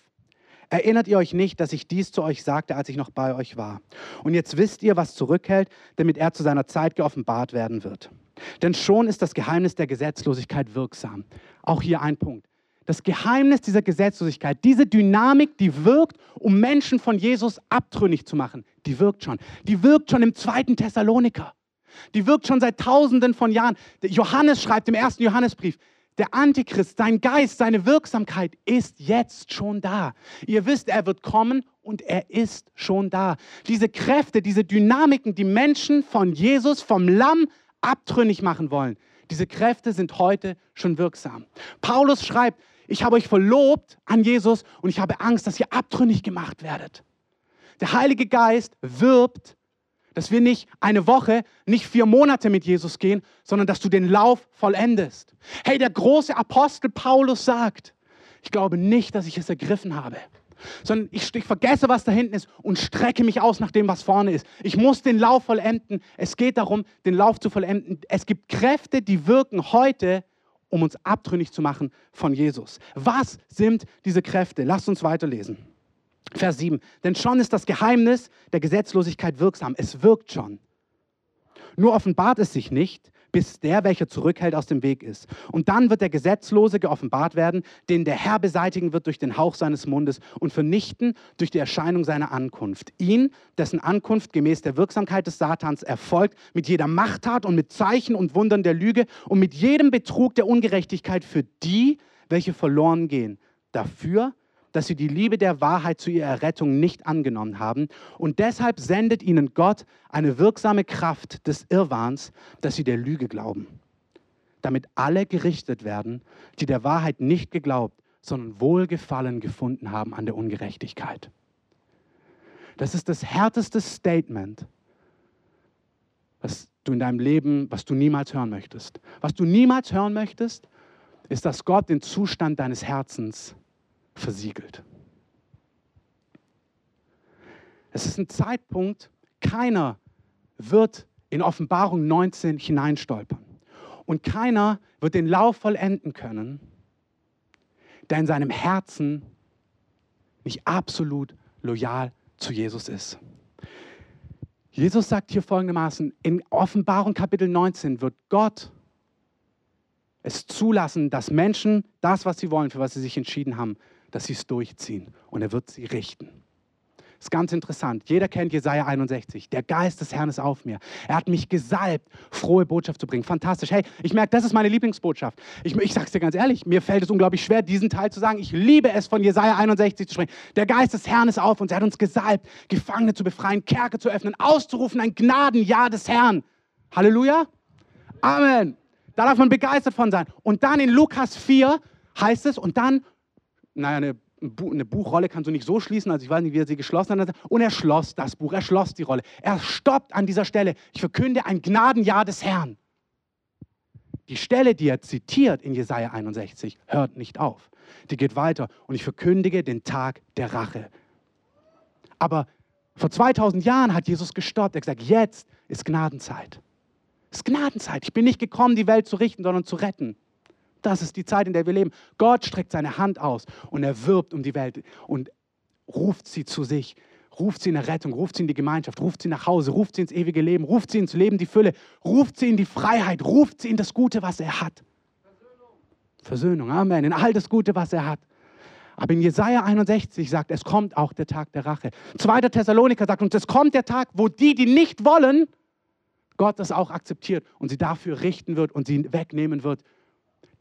Erinnert ihr euch nicht, dass ich dies zu euch sagte, als ich noch bei euch war? Und jetzt wisst ihr, was zurückhält, damit er zu seiner Zeit geoffenbart werden wird. Denn schon ist das Geheimnis der Gesetzlosigkeit wirksam. Auch hier ein Punkt. Das Geheimnis dieser Gesetzlosigkeit, diese Dynamik, die wirkt, um Menschen von Jesus abtrünnig zu machen, die wirkt schon. Die wirkt schon im zweiten Thessaloniker. Die wirkt schon seit Tausenden von Jahren. Johannes schreibt im ersten Johannesbrief, der Antichrist, sein Geist, seine Wirksamkeit ist jetzt schon da. Ihr wisst, er wird kommen und er ist schon da. Diese Kräfte, diese Dynamiken, die Menschen von Jesus, vom Lamm abtrünnig machen wollen. Diese Kräfte sind heute schon wirksam. Paulus schreibt, ich habe euch verlobt an Jesus und ich habe Angst, dass ihr abtrünnig gemacht werdet. Der Heilige Geist wirbt, dass wir nicht eine Woche, nicht vier Monate mit Jesus gehen, sondern dass du den Lauf vollendest. Hey, der große Apostel Paulus sagt, ich glaube nicht, dass ich es ergriffen habe sondern ich, ich, vergesse, was da hinten ist und strecke mich aus nach dem, was vorne ist. Ich muss den Lauf vollenden. Es geht darum, den Lauf zu vollenden. Es gibt Kräfte, die wirken heute, um uns abtrünnig zu machen von Jesus. Was sind diese Kräfte? Lasst uns weiterlesen. Vers 7. Denn schon ist das Geheimnis der Gesetzlosigkeit wirksam. Es wirkt schon. Nur offenbart es sich nicht, bis der, welcher zurückhält, aus dem Weg ist. Und dann wird der Gesetzlose geoffenbart werden, den der Herr beseitigen wird durch den Hauch seines Mundes und vernichten durch die Erscheinung seiner Ankunft. Ihn, dessen Ankunft gemäß der Wirksamkeit des Satans erfolgt, mit jeder Machttat und mit Zeichen und Wundern der Lüge und mit jedem Betrug der Ungerechtigkeit für die, welche verloren gehen. Dafür, dass sie die Liebe der Wahrheit zu ihrer Errettung nicht angenommen haben. Und deshalb sendet ihnen Gott eine wirksame Kraft des Irrwahns, dass sie der Lüge glauben. Damit alle gerichtet werden, die der Wahrheit nicht geglaubt, sondern Wohlgefallen gefunden haben an der Ungerechtigkeit. Das ist das härteste Statement, was du in deinem Leben, was du niemals hören möchtest. Was du niemals hören möchtest, ist, dass Gott den Zustand deines Herzens versiegelt. Es ist ein Zeitpunkt, keiner wird in Offenbarung 19 hineinstolpern. Und keiner wird den Lauf vollenden können, der in seinem Herzen nicht absolut loyal zu Jesus ist. Jesus sagt hier folgendermaßen, in Offenbarung Kapitel 19 wird Gott es zulassen, dass Menschen das, was sie wollen, für was sie sich entschieden haben, dass sie es durchziehen und er wird sie richten. Ist ganz interessant. Jeder kennt Jesaja 61. Der Geist des Herrn ist auf mir. Er hat mich gesalbt, frohe Botschaft zu bringen. Fantastisch. Hey, ich merke, das ist meine Lieblingsbotschaft. Ich, ich sage es dir ganz ehrlich, mir fällt es unglaublich schwer, diesen Teil zu sagen. Ich liebe es, von Jesaja 61 zu sprechen. Der Geist des Herrn ist auf uns. Er hat uns gesalbt, Gefangene zu befreien, Kerke zu öffnen, auszurufen, ein Gnadenjahr des Herrn. Halleluja. Amen. Da darf man begeistert von sein. Und dann in Lukas 4 heißt es, und dann, naja, eine eine Buchrolle kannst du nicht so schließen, also ich weiß nicht, wie er sie geschlossen hat. Und er schloss das Buch, er schloss die Rolle. Er stoppt an dieser Stelle. Ich verkünde ein Gnadenjahr des Herrn. Die Stelle, die er zitiert in Jesaja 61, hört nicht auf. Die geht weiter. Und ich verkündige den Tag der Rache. Aber vor 2000 Jahren hat Jesus gestoppt. Er hat gesagt, jetzt ist Gnadenzeit. Es ist Gnadenzeit. Ich bin nicht gekommen, die Welt zu richten, sondern zu retten. Das ist die Zeit, in der wir leben. Gott streckt seine Hand aus und er wirbt um die Welt und ruft sie zu sich, ruft sie in der Rettung, ruft sie in die Gemeinschaft, ruft sie nach Hause, ruft sie ins ewige Leben, ruft sie ins Leben, die Fülle, ruft sie in die Freiheit, ruft sie in das Gute, was er hat. Versöhnung, Amen, in all das Gute, was er hat. Aber in Jesaja 61 sagt, es kommt auch der Tag der Rache. Zweiter Thessaloniker sagt uns, es kommt der Tag, wo die, die nicht wollen, Gott das auch akzeptiert und sie dafür richten wird und sie wegnehmen wird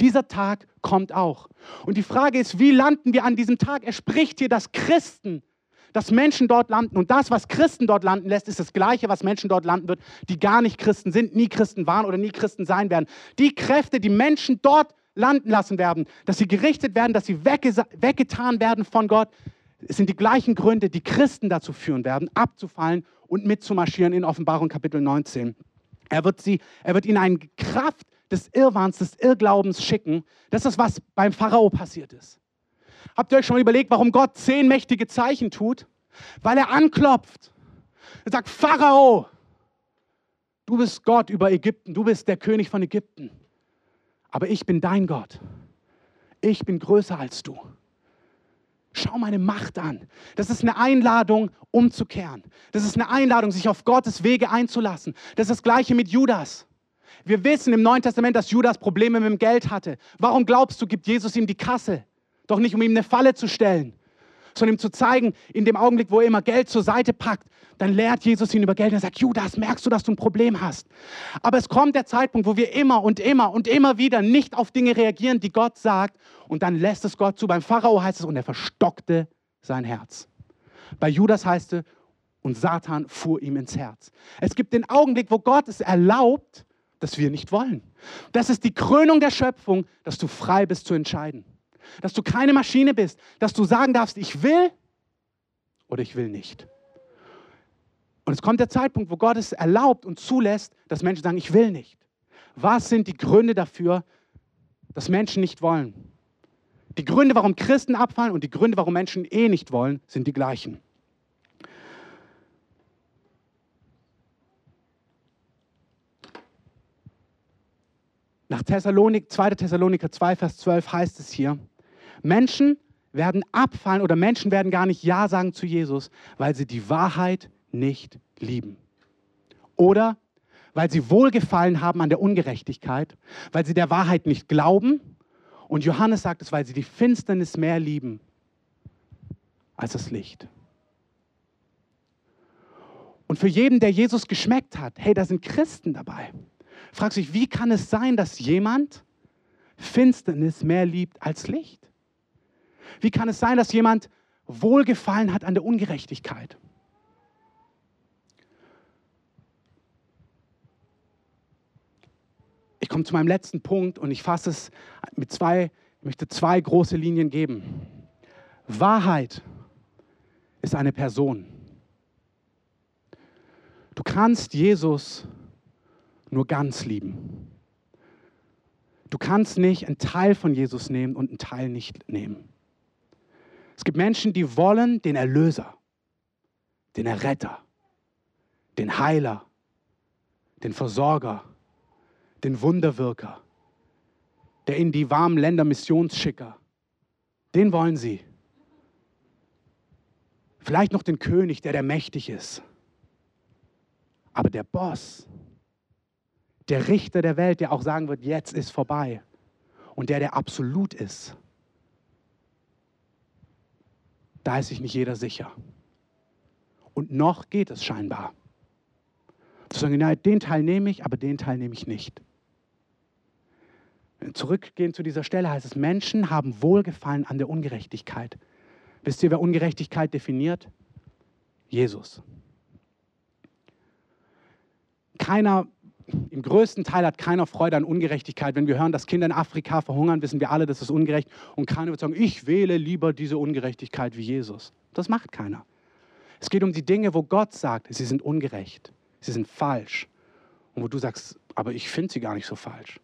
dieser Tag kommt auch. Und die Frage ist, wie landen wir an diesem Tag? Er spricht hier, dass Christen, dass Menschen dort landen. Und das, was Christen dort landen lässt, ist das Gleiche, was Menschen dort landen wird, die gar nicht Christen sind, nie Christen waren oder nie Christen sein werden. Die Kräfte, die Menschen dort landen lassen werden, dass sie gerichtet werden, dass sie weggetan werden von Gott, sind die gleichen Gründe, die Christen dazu führen werden, abzufallen und mitzumarschieren in Offenbarung Kapitel 19. Er wird, sie, er wird ihnen eine Kraft des Irrwahns, des Irrglaubens schicken. Das ist, was beim Pharao passiert ist. Habt ihr euch schon mal überlegt, warum Gott zehn mächtige Zeichen tut? Weil er anklopft. Er sagt, Pharao, du bist Gott über Ägypten, du bist der König von Ägypten. Aber ich bin dein Gott. Ich bin größer als du. Schau meine Macht an. Das ist eine Einladung, umzukehren. Das ist eine Einladung, sich auf Gottes Wege einzulassen. Das ist das Gleiche mit Judas. Wir wissen im Neuen Testament, dass Judas Probleme mit dem Geld hatte. Warum glaubst du, gibt Jesus ihm die Kasse? Doch nicht, um ihm eine Falle zu stellen, sondern ihm zu zeigen, in dem Augenblick, wo er immer Geld zur Seite packt, dann lehrt Jesus ihn über Geld und er sagt, Judas, merkst du, dass du ein Problem hast? Aber es kommt der Zeitpunkt, wo wir immer und immer und immer wieder nicht auf Dinge reagieren, die Gott sagt und dann lässt es Gott zu. Beim Pharao heißt es, und er verstockte sein Herz. Bei Judas heißt es, und Satan fuhr ihm ins Herz. Es gibt den Augenblick, wo Gott es erlaubt, dass wir nicht wollen. Das ist die Krönung der Schöpfung, dass du frei bist zu entscheiden. Dass du keine Maschine bist, dass du sagen darfst, ich will oder ich will nicht. Und es kommt der Zeitpunkt, wo Gott es erlaubt und zulässt, dass Menschen sagen, ich will nicht. Was sind die Gründe dafür, dass Menschen nicht wollen? Die Gründe, warum Christen abfallen und die Gründe, warum Menschen eh nicht wollen, sind die gleichen. Nach Thessalonik, 2. Thessaloniker 2, Vers 12 heißt es hier, Menschen werden abfallen oder Menschen werden gar nicht Ja sagen zu Jesus, weil sie die Wahrheit nicht lieben. Oder weil sie Wohlgefallen haben an der Ungerechtigkeit, weil sie der Wahrheit nicht glauben. Und Johannes sagt es, weil sie die Finsternis mehr lieben als das Licht. Und für jeden, der Jesus geschmeckt hat, hey, da sind Christen dabei fragst du dich, wie kann es sein, dass jemand Finsternis mehr liebt als Licht? Wie kann es sein, dass jemand Wohlgefallen hat an der Ungerechtigkeit? Ich komme zu meinem letzten Punkt und ich fasse es mit zwei, ich möchte zwei große Linien geben. Wahrheit ist eine Person. Du kannst Jesus nur ganz lieben. Du kannst nicht einen Teil von Jesus nehmen und einen Teil nicht nehmen. Es gibt Menschen, die wollen den Erlöser, den Erretter, den Heiler, den Versorger, den Wunderwirker, der in die warmen Länder Missionsschicker. Den wollen sie. Vielleicht noch den König, der der mächtig ist. Aber der Boss, der Richter der Welt, der auch sagen wird, jetzt ist vorbei. Und der, der absolut ist. da ist sich nicht jeder sicher. Und noch geht es scheinbar. Zu sagen, ja, den Teil nehme ich, aber den Teil nehme ich nicht. Zurückgehen zu dieser Stelle heißt es, Menschen haben Wohlgefallen an der Ungerechtigkeit. Wisst ihr, wer Ungerechtigkeit definiert? Jesus. Keiner, im größten Teil hat keiner Freude an Ungerechtigkeit. Wenn wir hören, dass Kinder in Afrika verhungern, wissen wir alle, das ist ungerecht. Und keiner wird sagen, ich wähle lieber diese Ungerechtigkeit wie Jesus. Das macht keiner. Es geht um die Dinge, wo Gott sagt, sie sind ungerecht, sie sind falsch. Und wo du sagst, aber ich finde sie gar nicht so falsch.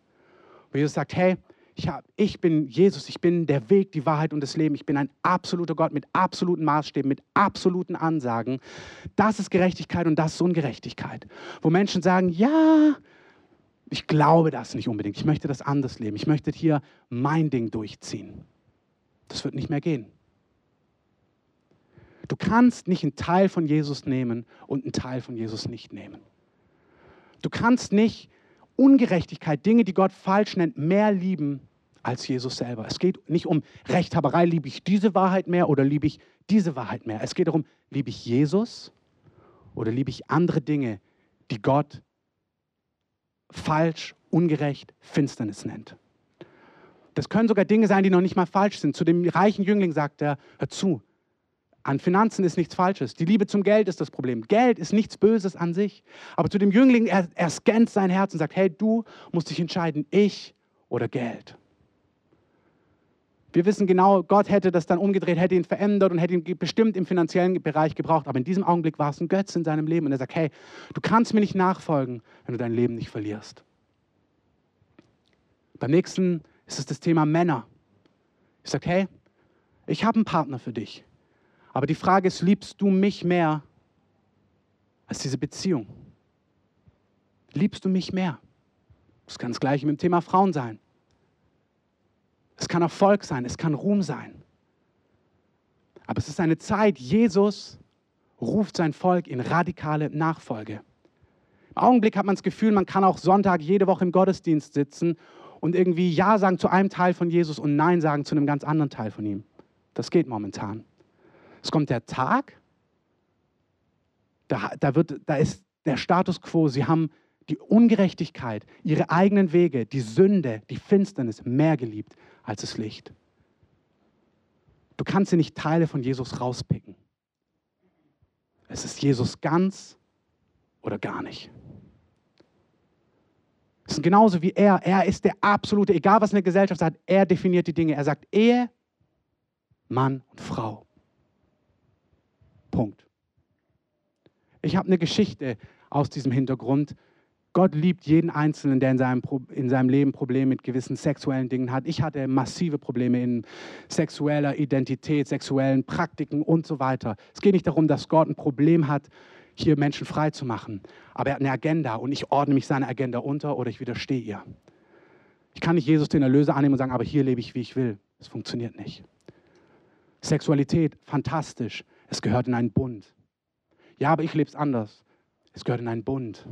Wo Jesus sagt, hey, ich, hab, ich bin Jesus, ich bin der Weg, die Wahrheit und das Leben. Ich bin ein absoluter Gott mit absoluten Maßstäben, mit absoluten Ansagen. Das ist Gerechtigkeit und das ist Ungerechtigkeit. Wo Menschen sagen, ja, ich glaube das nicht unbedingt. Ich möchte das anders leben. Ich möchte hier mein Ding durchziehen. Das wird nicht mehr gehen. Du kannst nicht einen Teil von Jesus nehmen und einen Teil von Jesus nicht nehmen. Du kannst nicht Ungerechtigkeit, Dinge, die Gott falsch nennt, mehr lieben als Jesus selber. Es geht nicht um Rechthaberei, liebe ich diese Wahrheit mehr oder liebe ich diese Wahrheit mehr. Es geht darum, liebe ich Jesus oder liebe ich andere Dinge, die Gott falsch, ungerecht, Finsternis nennt. Das können sogar Dinge sein, die noch nicht mal falsch sind. Zu dem reichen Jüngling sagt er, hör zu, an Finanzen ist nichts Falsches. Die Liebe zum Geld ist das Problem. Geld ist nichts Böses an sich. Aber zu dem Jüngling, er, er scannt sein Herz und sagt, hey, du musst dich entscheiden, ich oder Geld. Wir wissen genau, Gott hätte das dann umgedreht, hätte ihn verändert und hätte ihn bestimmt im finanziellen Bereich gebraucht. Aber in diesem Augenblick war es ein Götz in seinem Leben. Und er sagt, hey, du kannst mir nicht nachfolgen, wenn du dein Leben nicht verlierst. Beim nächsten ist es das Thema Männer. Ich sage, hey, ich habe einen Partner für dich. Aber die Frage ist, liebst du mich mehr als diese Beziehung? Liebst du mich mehr? Das kann das gleiche mit dem Thema Frauen sein. Es kann Erfolg sein, es kann Ruhm sein. Aber es ist eine Zeit, Jesus ruft sein Volk in radikale Nachfolge. Im Augenblick hat man das Gefühl, man kann auch Sonntag jede Woche im Gottesdienst sitzen und irgendwie Ja sagen zu einem Teil von Jesus und Nein sagen zu einem ganz anderen Teil von ihm. Das geht momentan. Es kommt der Tag, da, da, wird, da ist der Status quo, sie haben die Ungerechtigkeit, ihre eigenen Wege, die Sünde, die Finsternis mehr geliebt als das Licht. Du kannst sie nicht Teile von Jesus rauspicken. Es ist Jesus ganz oder gar nicht. Es ist genauso wie er. Er ist der absolute, egal was eine Gesellschaft sagt, er definiert die Dinge. Er sagt Ehe, Mann und Frau. Punkt. Ich habe eine Geschichte aus diesem Hintergrund. Gott liebt jeden Einzelnen, der in seinem, in seinem Leben Probleme mit gewissen sexuellen Dingen hat. Ich hatte massive Probleme in sexueller Identität, sexuellen Praktiken und so weiter. Es geht nicht darum, dass Gott ein Problem hat, hier Menschen frei zu machen. Aber er hat eine Agenda und ich ordne mich seiner Agenda unter oder ich widerstehe ihr. Ich kann nicht Jesus den Erlöser annehmen und sagen, aber hier lebe ich, wie ich will. Das funktioniert nicht. Sexualität, fantastisch. Es gehört in einen Bund. Ja, aber ich lebe es anders. Es gehört in einen Bund.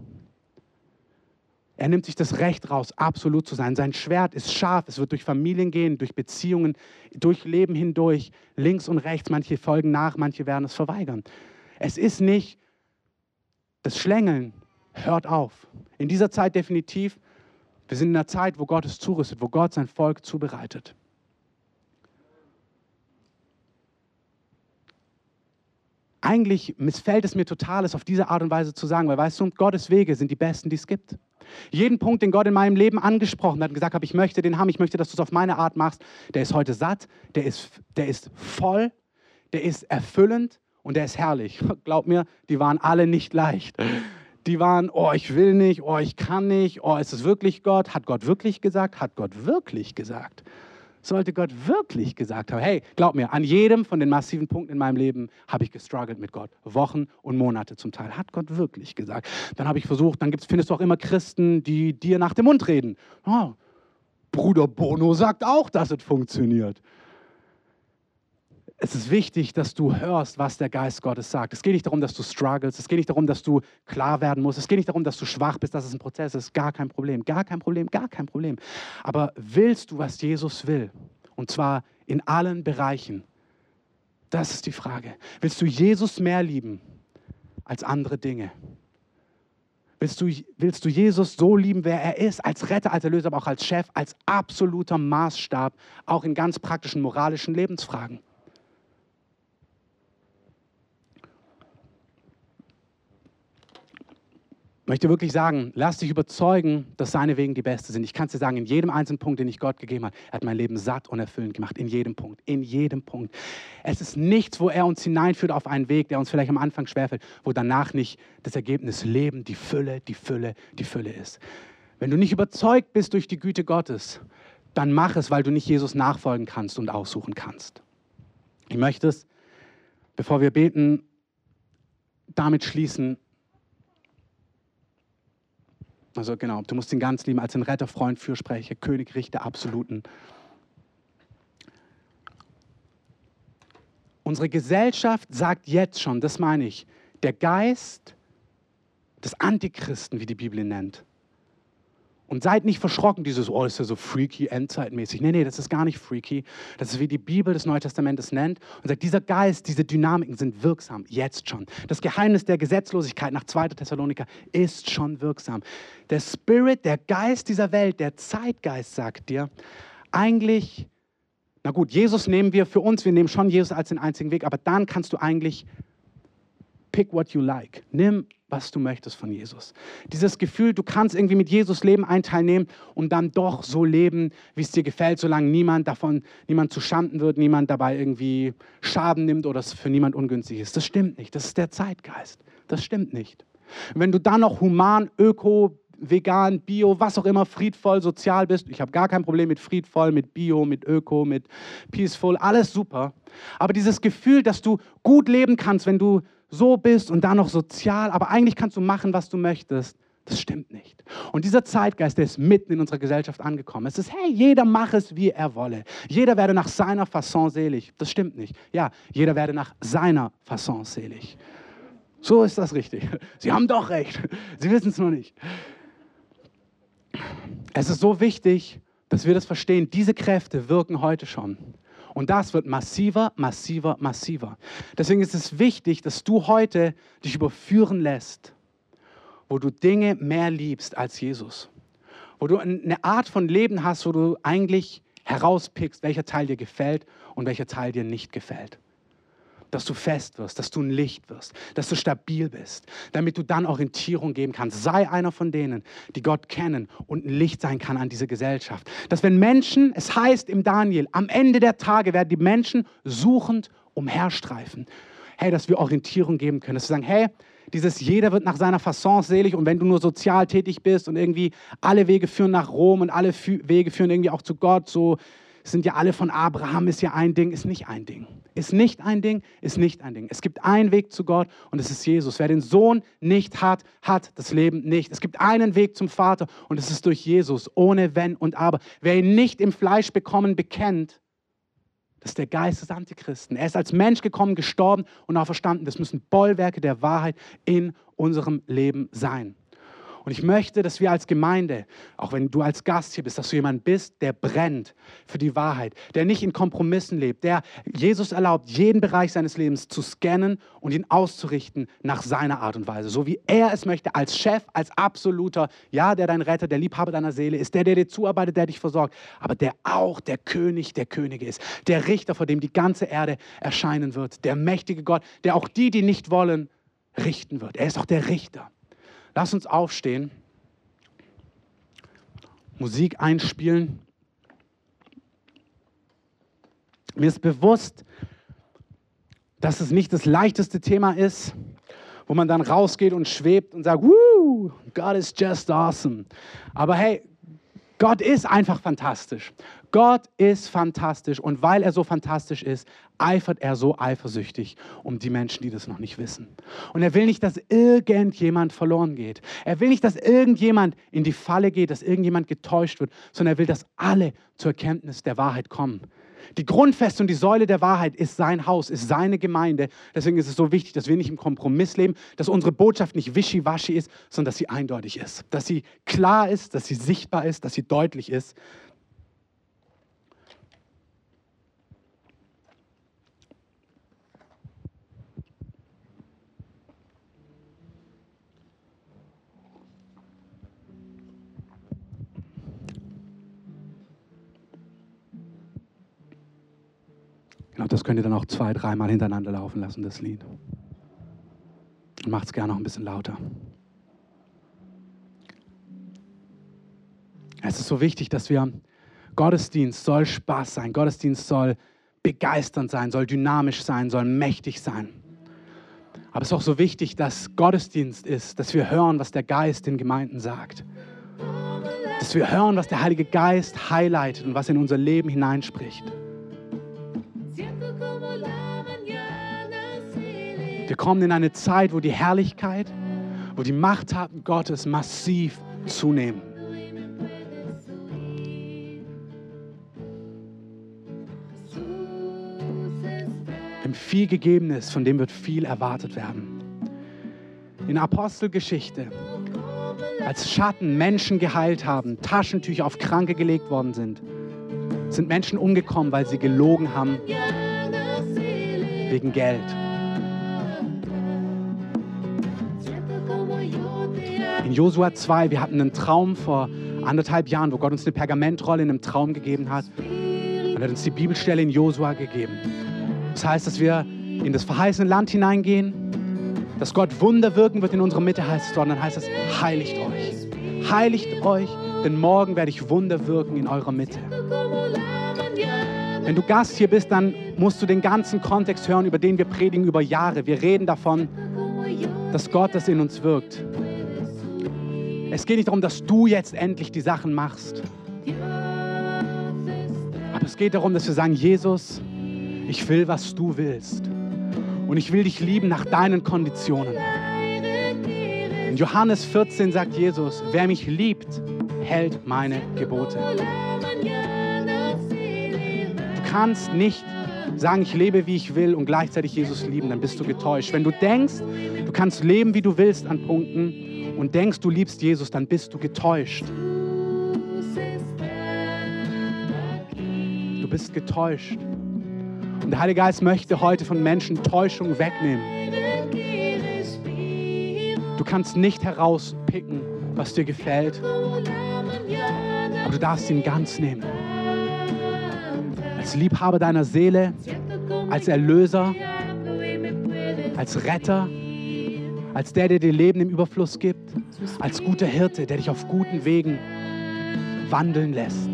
Er nimmt sich das Recht raus, absolut zu sein. Sein Schwert ist scharf. Es wird durch Familien gehen, durch Beziehungen, durch Leben hindurch, links und rechts. Manche folgen nach, manche werden es verweigern. Es ist nicht das Schlängeln. Hört auf. In dieser Zeit definitiv. Wir sind in einer Zeit, wo Gott es zurüstet, wo Gott sein Volk zubereitet. Eigentlich missfällt es mir total, es auf diese Art und Weise zu sagen, weil weißt du, Gottes Wege sind die besten, die es gibt. Jeden Punkt, den Gott in meinem Leben angesprochen hat und gesagt hat, ich möchte den haben, ich möchte, dass du es auf meine Art machst, der ist heute satt, der ist, der ist voll, der ist erfüllend und der ist herrlich. Glaub mir, die waren alle nicht leicht. Die waren, oh, ich will nicht, oh, ich kann nicht, oh, ist es wirklich Gott? Hat Gott wirklich gesagt? Hat Gott wirklich gesagt? Sollte Gott wirklich gesagt haben, hey, glaub mir, an jedem von den massiven Punkten in meinem Leben habe ich gestruggelt mit Gott. Wochen und Monate zum Teil. Hat Gott wirklich gesagt. Dann habe ich versucht, dann findest du auch immer Christen, die dir nach dem Mund reden. Oh, Bruder Bono sagt auch, dass es funktioniert es ist wichtig, dass du hörst, was der Geist Gottes sagt. Es geht nicht darum, dass du struggles. Es geht nicht darum, dass du klar werden musst. Es geht nicht darum, dass du schwach bist, dass es ein Prozess ist. Gar kein Problem. Gar kein Problem. Gar kein Problem. Aber willst du, was Jesus will? Und zwar in allen Bereichen. Das ist die Frage. Willst du Jesus mehr lieben als andere Dinge? Willst du, willst du Jesus so lieben, wer er ist, als Retter, als Erlöser, aber auch als Chef, als absoluter Maßstab, auch in ganz praktischen moralischen Lebensfragen? Möchte wirklich sagen, lass dich überzeugen, dass seine Wegen die beste sind. Ich kann es dir sagen, in jedem einzelnen Punkt, den ich Gott gegeben habe, er hat mein Leben satt und erfüllend gemacht. In jedem Punkt, in jedem Punkt. Es ist nichts, wo er uns hineinführt auf einen Weg, der uns vielleicht am Anfang schwerfällt, wo danach nicht das Ergebnis Leben, die Fülle, die Fülle, die Fülle ist. Wenn du nicht überzeugt bist durch die Güte Gottes, dann mach es, weil du nicht Jesus nachfolgen kannst und aussuchen kannst. Ich möchte es, bevor wir beten, damit schließen, also genau, du musst ihn ganz lieben als den Retter, Freund, Fürsprecher, König, Richter, Absoluten. Unsere Gesellschaft sagt jetzt schon, das meine ich, der Geist des Antichristen, wie die Bibel ihn nennt, und seid nicht verschrocken, dieses, oh, ist ja so freaky, endzeitmäßig. Nee, nee, das ist gar nicht freaky. Das ist, wie die Bibel des Neuen Testamentes nennt und sagt, dieser Geist, diese Dynamiken sind wirksam, jetzt schon. Das Geheimnis der Gesetzlosigkeit nach 2. Thessaloniker ist schon wirksam. Der Spirit, der Geist dieser Welt, der Zeitgeist sagt dir, eigentlich, na gut, Jesus nehmen wir für uns, wir nehmen schon Jesus als den einzigen Weg, aber dann kannst du eigentlich pick what you like. Nimm was du möchtest von Jesus. Dieses Gefühl, du kannst irgendwie mit Jesus Leben einen Teil nehmen und dann doch so leben, wie es dir gefällt, solange niemand davon, niemand zu Schanden wird, niemand dabei irgendwie Schaden nimmt oder es für niemand ungünstig ist. Das stimmt nicht. Das ist der Zeitgeist. Das stimmt nicht. wenn du dann noch human, öko, vegan, bio, was auch immer, friedvoll, sozial bist, ich habe gar kein Problem mit friedvoll, mit bio, mit öko, mit peaceful, alles super. Aber dieses Gefühl, dass du gut leben kannst, wenn du so bist und dann noch sozial, aber eigentlich kannst du machen, was du möchtest. Das stimmt nicht. Und dieser Zeitgeist, der ist mitten in unserer Gesellschaft angekommen. Es ist, hey, jeder mache es, wie er wolle. Jeder werde nach seiner Fasson selig. Das stimmt nicht. Ja, jeder werde nach seiner Fasson selig. So ist das richtig. Sie haben doch recht. Sie wissen es nur nicht. Es ist so wichtig, dass wir das verstehen. Diese Kräfte wirken heute schon. Und das wird massiver, massiver, massiver. Deswegen ist es wichtig, dass du heute dich überführen lässt, wo du Dinge mehr liebst als Jesus. Wo du eine Art von Leben hast, wo du eigentlich herauspickst, welcher Teil dir gefällt und welcher Teil dir nicht gefällt dass du fest wirst, dass du ein Licht wirst, dass du stabil bist, damit du dann Orientierung geben kannst. Sei einer von denen, die Gott kennen und ein Licht sein kann an diese Gesellschaft. Dass wenn Menschen, es heißt im Daniel, am Ende der Tage werden die Menschen suchend umherstreifen. Hey, dass wir Orientierung geben können, dass wir sagen, hey, dieses jeder wird nach seiner Fasson selig und wenn du nur sozial tätig bist und irgendwie alle Wege führen nach Rom und alle Wege führen irgendwie auch zu Gott, so sind ja alle von Abraham, ist ja ein Ding, ist nicht ein Ding. Ist nicht ein Ding, ist nicht ein Ding. Es gibt einen Weg zu Gott und es ist Jesus. Wer den Sohn nicht hat, hat das Leben nicht. Es gibt einen Weg zum Vater und es ist durch Jesus, ohne Wenn und Aber. Wer ihn nicht im Fleisch bekommen bekennt, das ist der Geist des Antichristen. Er ist als Mensch gekommen, gestorben und auch verstanden. Das müssen Bollwerke der Wahrheit in unserem Leben sein. Und ich möchte, dass wir als Gemeinde, auch wenn du als Gast hier bist, dass du jemand bist, der brennt für die Wahrheit, der nicht in Kompromissen lebt, der Jesus erlaubt, jeden Bereich seines Lebens zu scannen und ihn auszurichten nach seiner Art und Weise, so wie er es möchte, als Chef, als absoluter, ja, der dein Retter, der Liebhaber deiner Seele ist, der, der dir zuarbeitet, der dich versorgt, aber der auch der König der Könige ist, der Richter, vor dem die ganze Erde erscheinen wird, der mächtige Gott, der auch die, die nicht wollen, richten wird. Er ist auch der Richter. Lass uns aufstehen, Musik einspielen. Mir ist bewusst, dass es nicht das leichteste Thema ist, wo man dann rausgeht und schwebt und sagt, Woo, God is just awesome. Aber hey, Gott ist einfach fantastisch. Gott ist fantastisch und weil er so fantastisch ist, eifert er so eifersüchtig um die Menschen, die das noch nicht wissen. Und er will nicht, dass irgendjemand verloren geht. Er will nicht, dass irgendjemand in die Falle geht, dass irgendjemand getäuscht wird, sondern er will, dass alle zur Erkenntnis der Wahrheit kommen. Die Grundfeste und die Säule der Wahrheit ist sein Haus, ist seine Gemeinde. Deswegen ist es so wichtig, dass wir nicht im Kompromiss leben, dass unsere Botschaft nicht wischiwaschi ist, sondern dass sie eindeutig ist, dass sie klar ist, dass sie sichtbar ist, dass sie deutlich ist, Genau, das könnt ihr dann auch zwei, dreimal hintereinander laufen lassen, das Lied. Und macht es gerne noch ein bisschen lauter. Es ist so wichtig, dass wir Gottesdienst soll Spaß sein, Gottesdienst soll begeisternd sein, soll dynamisch sein, soll mächtig sein. Aber es ist auch so wichtig, dass Gottesdienst ist, dass wir hören, was der Geist den Gemeinden sagt. Dass wir hören, was der Heilige Geist highlightet und was in unser Leben hineinspricht. Wir kommen in eine Zeit, wo die Herrlichkeit, wo die Machttaten Gottes massiv zunehmen. Wenn viel gegeben ist, von dem wird viel erwartet werden. In Apostelgeschichte, als Schatten Menschen geheilt haben, Taschentücher auf Kranke gelegt worden sind, sind Menschen umgekommen, weil sie gelogen haben wegen Geld. In Josua 2, wir hatten einen Traum vor anderthalb Jahren, wo Gott uns eine Pergamentrolle in einem Traum gegeben hat. Und er hat uns die Bibelstelle in Josua gegeben. Das heißt, dass wir in das verheißene Land hineingehen, dass Gott Wunder wirken wird in unserer Mitte, heißt es dort. Und dann heißt es, heiligt euch. Heiligt euch, denn morgen werde ich Wunder wirken in eurer Mitte. Wenn du Gast hier bist, dann musst du den ganzen Kontext hören, über den wir predigen über Jahre. Wir reden davon, dass Gott das in uns wirkt. Es geht nicht darum, dass du jetzt endlich die Sachen machst. Aber es geht darum, dass wir sagen, Jesus, ich will, was du willst. Und ich will dich lieben nach deinen Konditionen. In Johannes 14 sagt Jesus, wer mich liebt, hält meine Gebote. Du kannst nicht sagen, ich lebe, wie ich will und gleichzeitig Jesus lieben, dann bist du getäuscht. Wenn du denkst, du kannst leben, wie du willst an Punkten und denkst, du liebst Jesus, dann bist du getäuscht. Du bist getäuscht. Und der Heilige Geist möchte heute von Menschen Täuschung wegnehmen. Du kannst nicht herauspicken, was dir gefällt, aber du darfst ihn ganz nehmen. Als Liebhaber deiner Seele, als Erlöser, als Retter, als der, der dir Leben im Überfluss gibt, als guter Hirte, der dich auf guten Wegen wandeln lässt,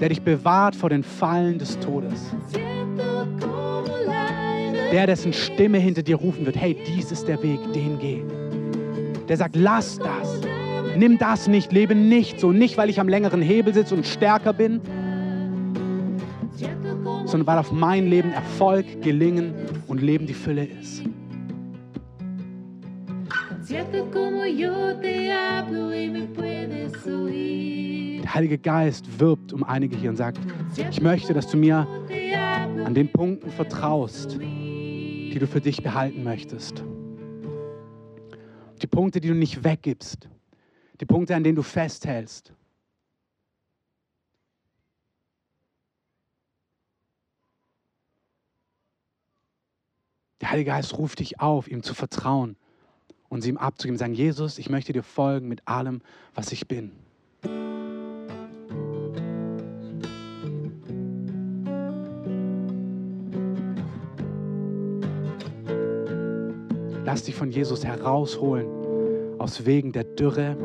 der dich bewahrt vor den Fallen des Todes der, dessen Stimme hinter dir rufen wird, hey, dies ist der Weg, den geh. Der sagt, lass das. Nimm das nicht, lebe nicht so. Nicht, weil ich am längeren Hebel sitze und stärker bin, sondern weil auf mein Leben Erfolg, Gelingen und Leben die Fülle ist. Der Heilige Geist wirbt um einige hier und sagt, ich möchte, dass du mir an den Punkten vertraust, die du für dich behalten möchtest. Die Punkte, die du nicht weggibst. Die Punkte, an denen du festhältst. Der Heilige Geist ruft dich auf, ihm zu vertrauen und sie ihm abzugeben. Sagen, Jesus, ich möchte dir folgen mit allem, was ich bin. Lass dich von Jesus herausholen aus Wegen der Dürre,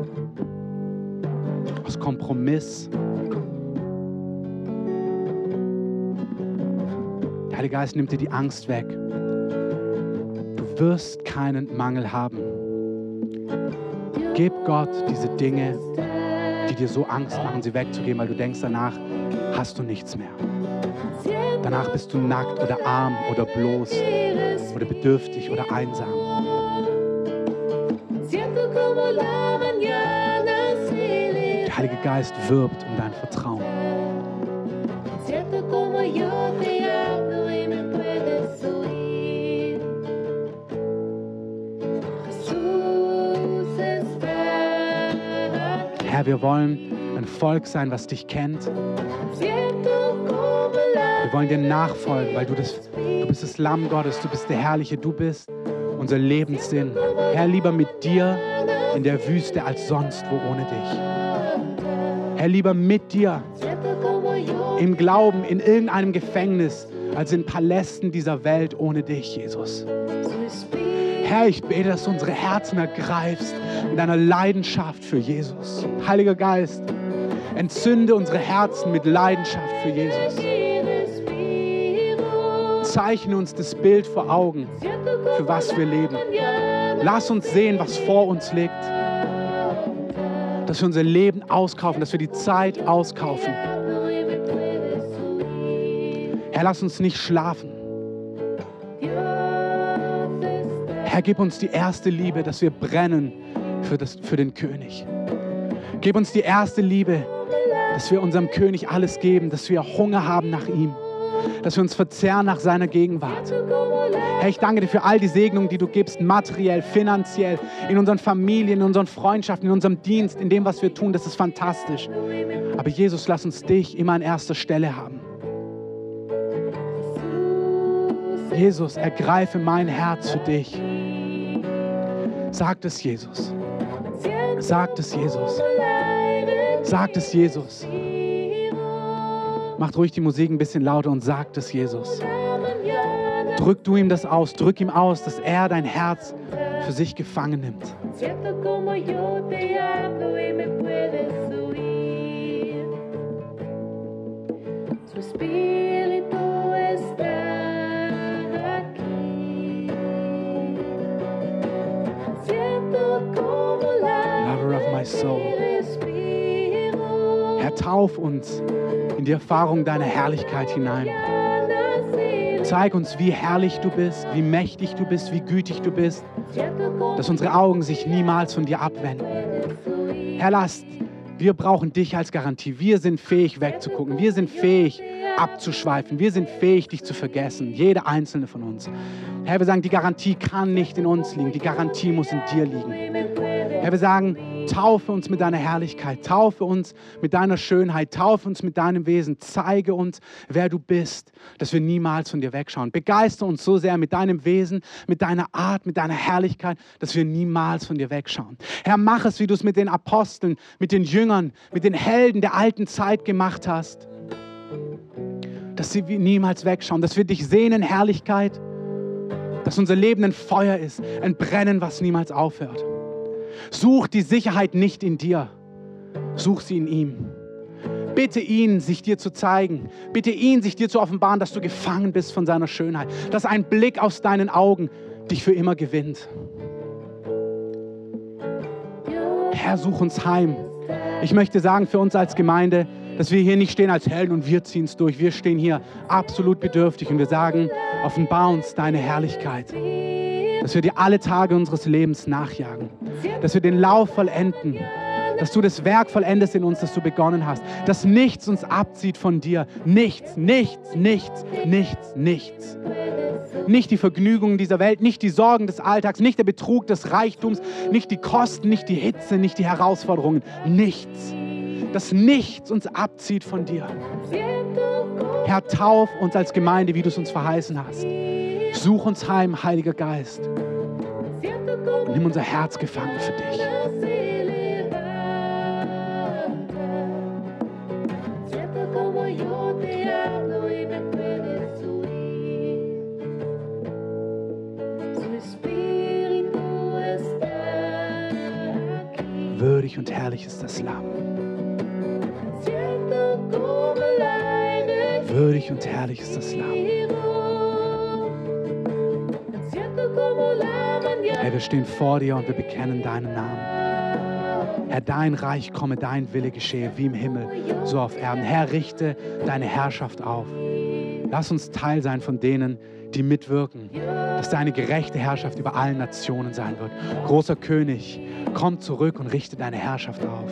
aus Kompromiss. Der Heilige Geist nimmt dir die Angst weg. Du wirst keinen Mangel haben. Gib Gott diese Dinge, die dir so Angst machen, sie wegzugeben, weil du denkst, danach hast du nichts mehr. Danach bist du nackt oder arm oder bloß oder bedürftig oder einsam. Der Heilige Geist wirbt um dein Vertrauen. Herr, wir wollen ein Volk sein, was dich kennt. Wir wollen dir nachfolgen, weil du, das, du bist das Lamm Gottes, du bist der Herrliche, du bist unser Lebenssinn. Herr, lieber mit dir in der Wüste als sonst wo ohne dich. Herr, lieber mit dir im Glauben, in irgendeinem Gefängnis, als in Palästen dieser Welt ohne dich, Jesus. Herr, ich bete, dass du unsere Herzen ergreifst mit deiner Leidenschaft für Jesus. Heiliger Geist, entzünde unsere Herzen mit Leidenschaft für Jesus. Zeichne uns das Bild vor Augen, für was wir leben. Lass uns sehen, was vor uns liegt. Dass wir unser Leben auskaufen, dass wir die Zeit auskaufen. Herr, lass uns nicht schlafen. Herr, gib uns die erste Liebe, dass wir brennen für, das, für den König. Gib uns die erste Liebe, dass wir unserem König alles geben, dass wir Hunger haben nach ihm, dass wir uns verzehren nach seiner Gegenwart. Herr, ich danke dir für all die Segnungen, die du gibst, materiell, finanziell, in unseren Familien, in unseren Freundschaften, in unserem Dienst, in dem, was wir tun. Das ist fantastisch. Aber Jesus, lass uns dich immer an erster Stelle haben. Jesus, ergreife mein Herz für dich. Sagt es Jesus. Sagt es Jesus. Sagt es Jesus. Macht ruhig die Musik ein bisschen lauter und sagt es Jesus. Drück du ihm das aus, drück ihm aus, dass er dein Herz für sich gefangen nimmt. Siento Lover of my soul. Herr, tauf uns in die Erfahrung deiner Herrlichkeit hinein. Zeig uns, wie herrlich du bist, wie mächtig du bist, wie gütig du bist, dass unsere Augen sich niemals von dir abwenden. Herr, lasst, wir brauchen dich als Garantie. Wir sind fähig wegzugucken. Wir sind fähig abzuschweifen. Wir sind fähig, dich zu vergessen. Jeder einzelne von uns. Herr, wir sagen, die Garantie kann nicht in uns liegen. Die Garantie muss in dir liegen. Herr, wir sagen, taufe uns mit deiner Herrlichkeit, taufe uns mit deiner Schönheit, taufe uns mit deinem Wesen, zeige uns, wer du bist, dass wir niemals von dir wegschauen. Begeister uns so sehr mit deinem Wesen, mit deiner Art, mit deiner Herrlichkeit, dass wir niemals von dir wegschauen. Herr, mach es, wie du es mit den Aposteln, mit den Jüngern, mit den Helden der alten Zeit gemacht hast. Dass sie niemals wegschauen, dass wir dich sehen in Herrlichkeit, dass unser Leben ein Feuer ist, ein Brennen, was niemals aufhört. Such die Sicherheit nicht in dir, such sie in ihm. Bitte ihn, sich dir zu zeigen. Bitte ihn, sich dir zu offenbaren, dass du gefangen bist von seiner Schönheit. Dass ein Blick aus deinen Augen dich für immer gewinnt. Herr, such uns heim. Ich möchte sagen für uns als Gemeinde, dass wir hier nicht stehen als Helden und wir ziehen es durch. Wir stehen hier absolut bedürftig und wir sagen, offenbar uns deine Herrlichkeit. Dass wir dir alle Tage unseres Lebens nachjagen. Dass wir den Lauf vollenden. Dass du das Werk vollendest in uns, das du begonnen hast. Dass nichts uns abzieht von dir. Nichts, nichts, nichts, nichts, nichts. Nicht die Vergnügungen dieser Welt, nicht die Sorgen des Alltags, nicht der Betrug des Reichtums, nicht die Kosten, nicht die Hitze, nicht die Herausforderungen. Nichts. Dass nichts uns abzieht von dir. Herr, tauf uns als Gemeinde, wie du es uns verheißen hast. Such uns heim, Heiliger Geist. Nimm unser Herz gefangen für dich. Würdig und herrlich ist das Lamm. Würdig und herrlich ist das Lamm. Herr, wir stehen vor dir und wir bekennen deinen Namen. Herr, dein Reich komme, dein Wille geschehe, wie im Himmel, so auf Erden. Herr, richte deine Herrschaft auf. Lass uns Teil sein von denen, die mitwirken, dass deine gerechte Herrschaft über allen Nationen sein wird. Großer König, komm zurück und richte deine Herrschaft auf.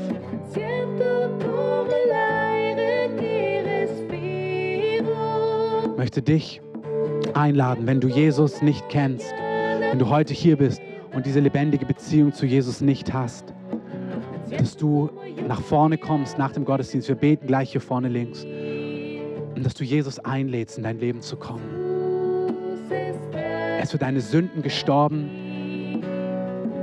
Ich möchte dich einladen, wenn du Jesus nicht kennst, wenn du heute hier bist und diese lebendige Beziehung zu Jesus nicht hast, dass du nach vorne kommst nach dem Gottesdienst. Wir beten gleich hier vorne links. Und dass du Jesus einlädst, in dein Leben zu kommen. Er ist für deine Sünden gestorben.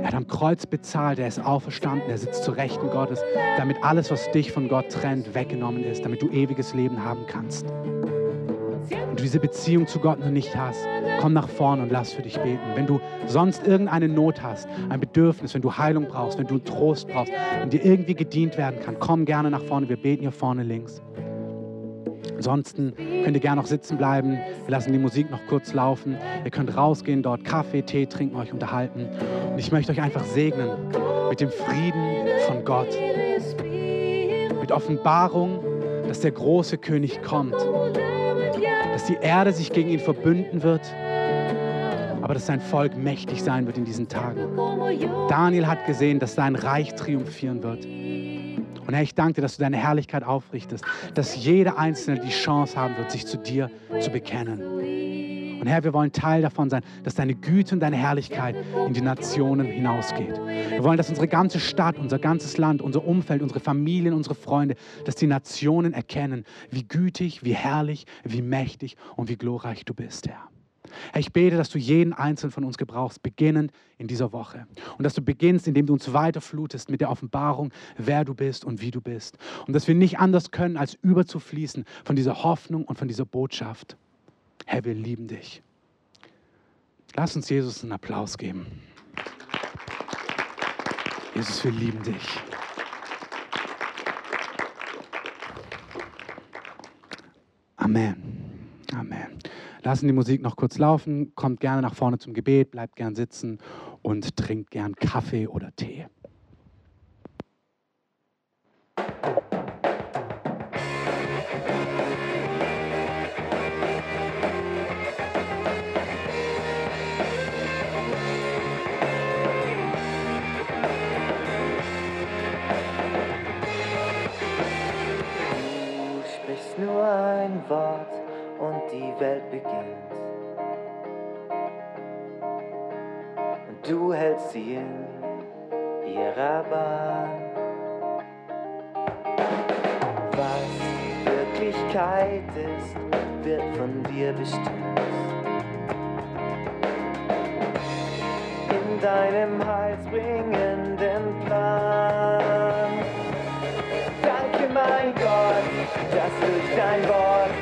Er hat am Kreuz bezahlt, er ist auferstanden, er sitzt zur Rechten Gottes, damit alles, was dich von Gott trennt, weggenommen ist, damit du ewiges Leben haben kannst. Und diese Beziehung zu Gott noch nicht hast, komm nach vorne und lass für dich beten. Wenn du sonst irgendeine Not hast, ein Bedürfnis, wenn du Heilung brauchst, wenn du Trost brauchst, wenn dir irgendwie gedient werden kann, komm gerne nach vorne. Wir beten hier vorne links. Ansonsten könnt ihr gerne noch sitzen bleiben. Wir lassen die Musik noch kurz laufen. Ihr könnt rausgehen, dort Kaffee, Tee trinken, euch unterhalten. Und ich möchte euch einfach segnen mit dem Frieden von Gott, mit Offenbarung, dass der große König kommt, dass die Erde sich gegen ihn verbünden wird, aber dass sein Volk mächtig sein wird in diesen Tagen. Daniel hat gesehen, dass sein Reich triumphieren wird. Und Herr, ich danke dir, dass du deine Herrlichkeit aufrichtest, dass jeder Einzelne die Chance haben wird, sich zu dir zu bekennen. Und Herr, wir wollen Teil davon sein, dass deine Güte und deine Herrlichkeit in die Nationen hinausgeht. Wir wollen, dass unsere ganze Stadt, unser ganzes Land, unser Umfeld, unsere Familien, unsere Freunde, dass die Nationen erkennen, wie gütig, wie herrlich, wie mächtig und wie glorreich du bist, Herr. Herr, ich bete, dass du jeden einzelnen von uns gebrauchst, beginnend in dieser Woche. Und dass du beginnst, indem du uns weiterflutest mit der Offenbarung, wer du bist und wie du bist. Und dass wir nicht anders können, als überzufließen von dieser Hoffnung und von dieser Botschaft. Herr, wir lieben dich. Lass uns Jesus einen Applaus geben. Jesus, wir lieben dich. Amen. Amen. Lassen die Musik noch kurz laufen. Kommt gerne nach vorne zum Gebet, bleibt gern sitzen und trinkt gern Kaffee oder Tee. Ein Wort und die Welt beginnt. Und du hältst sie in ihrer Bahn. Was Wirklichkeit ist, wird von dir bestimmt. In deinem heilsbringenden Plan. Dass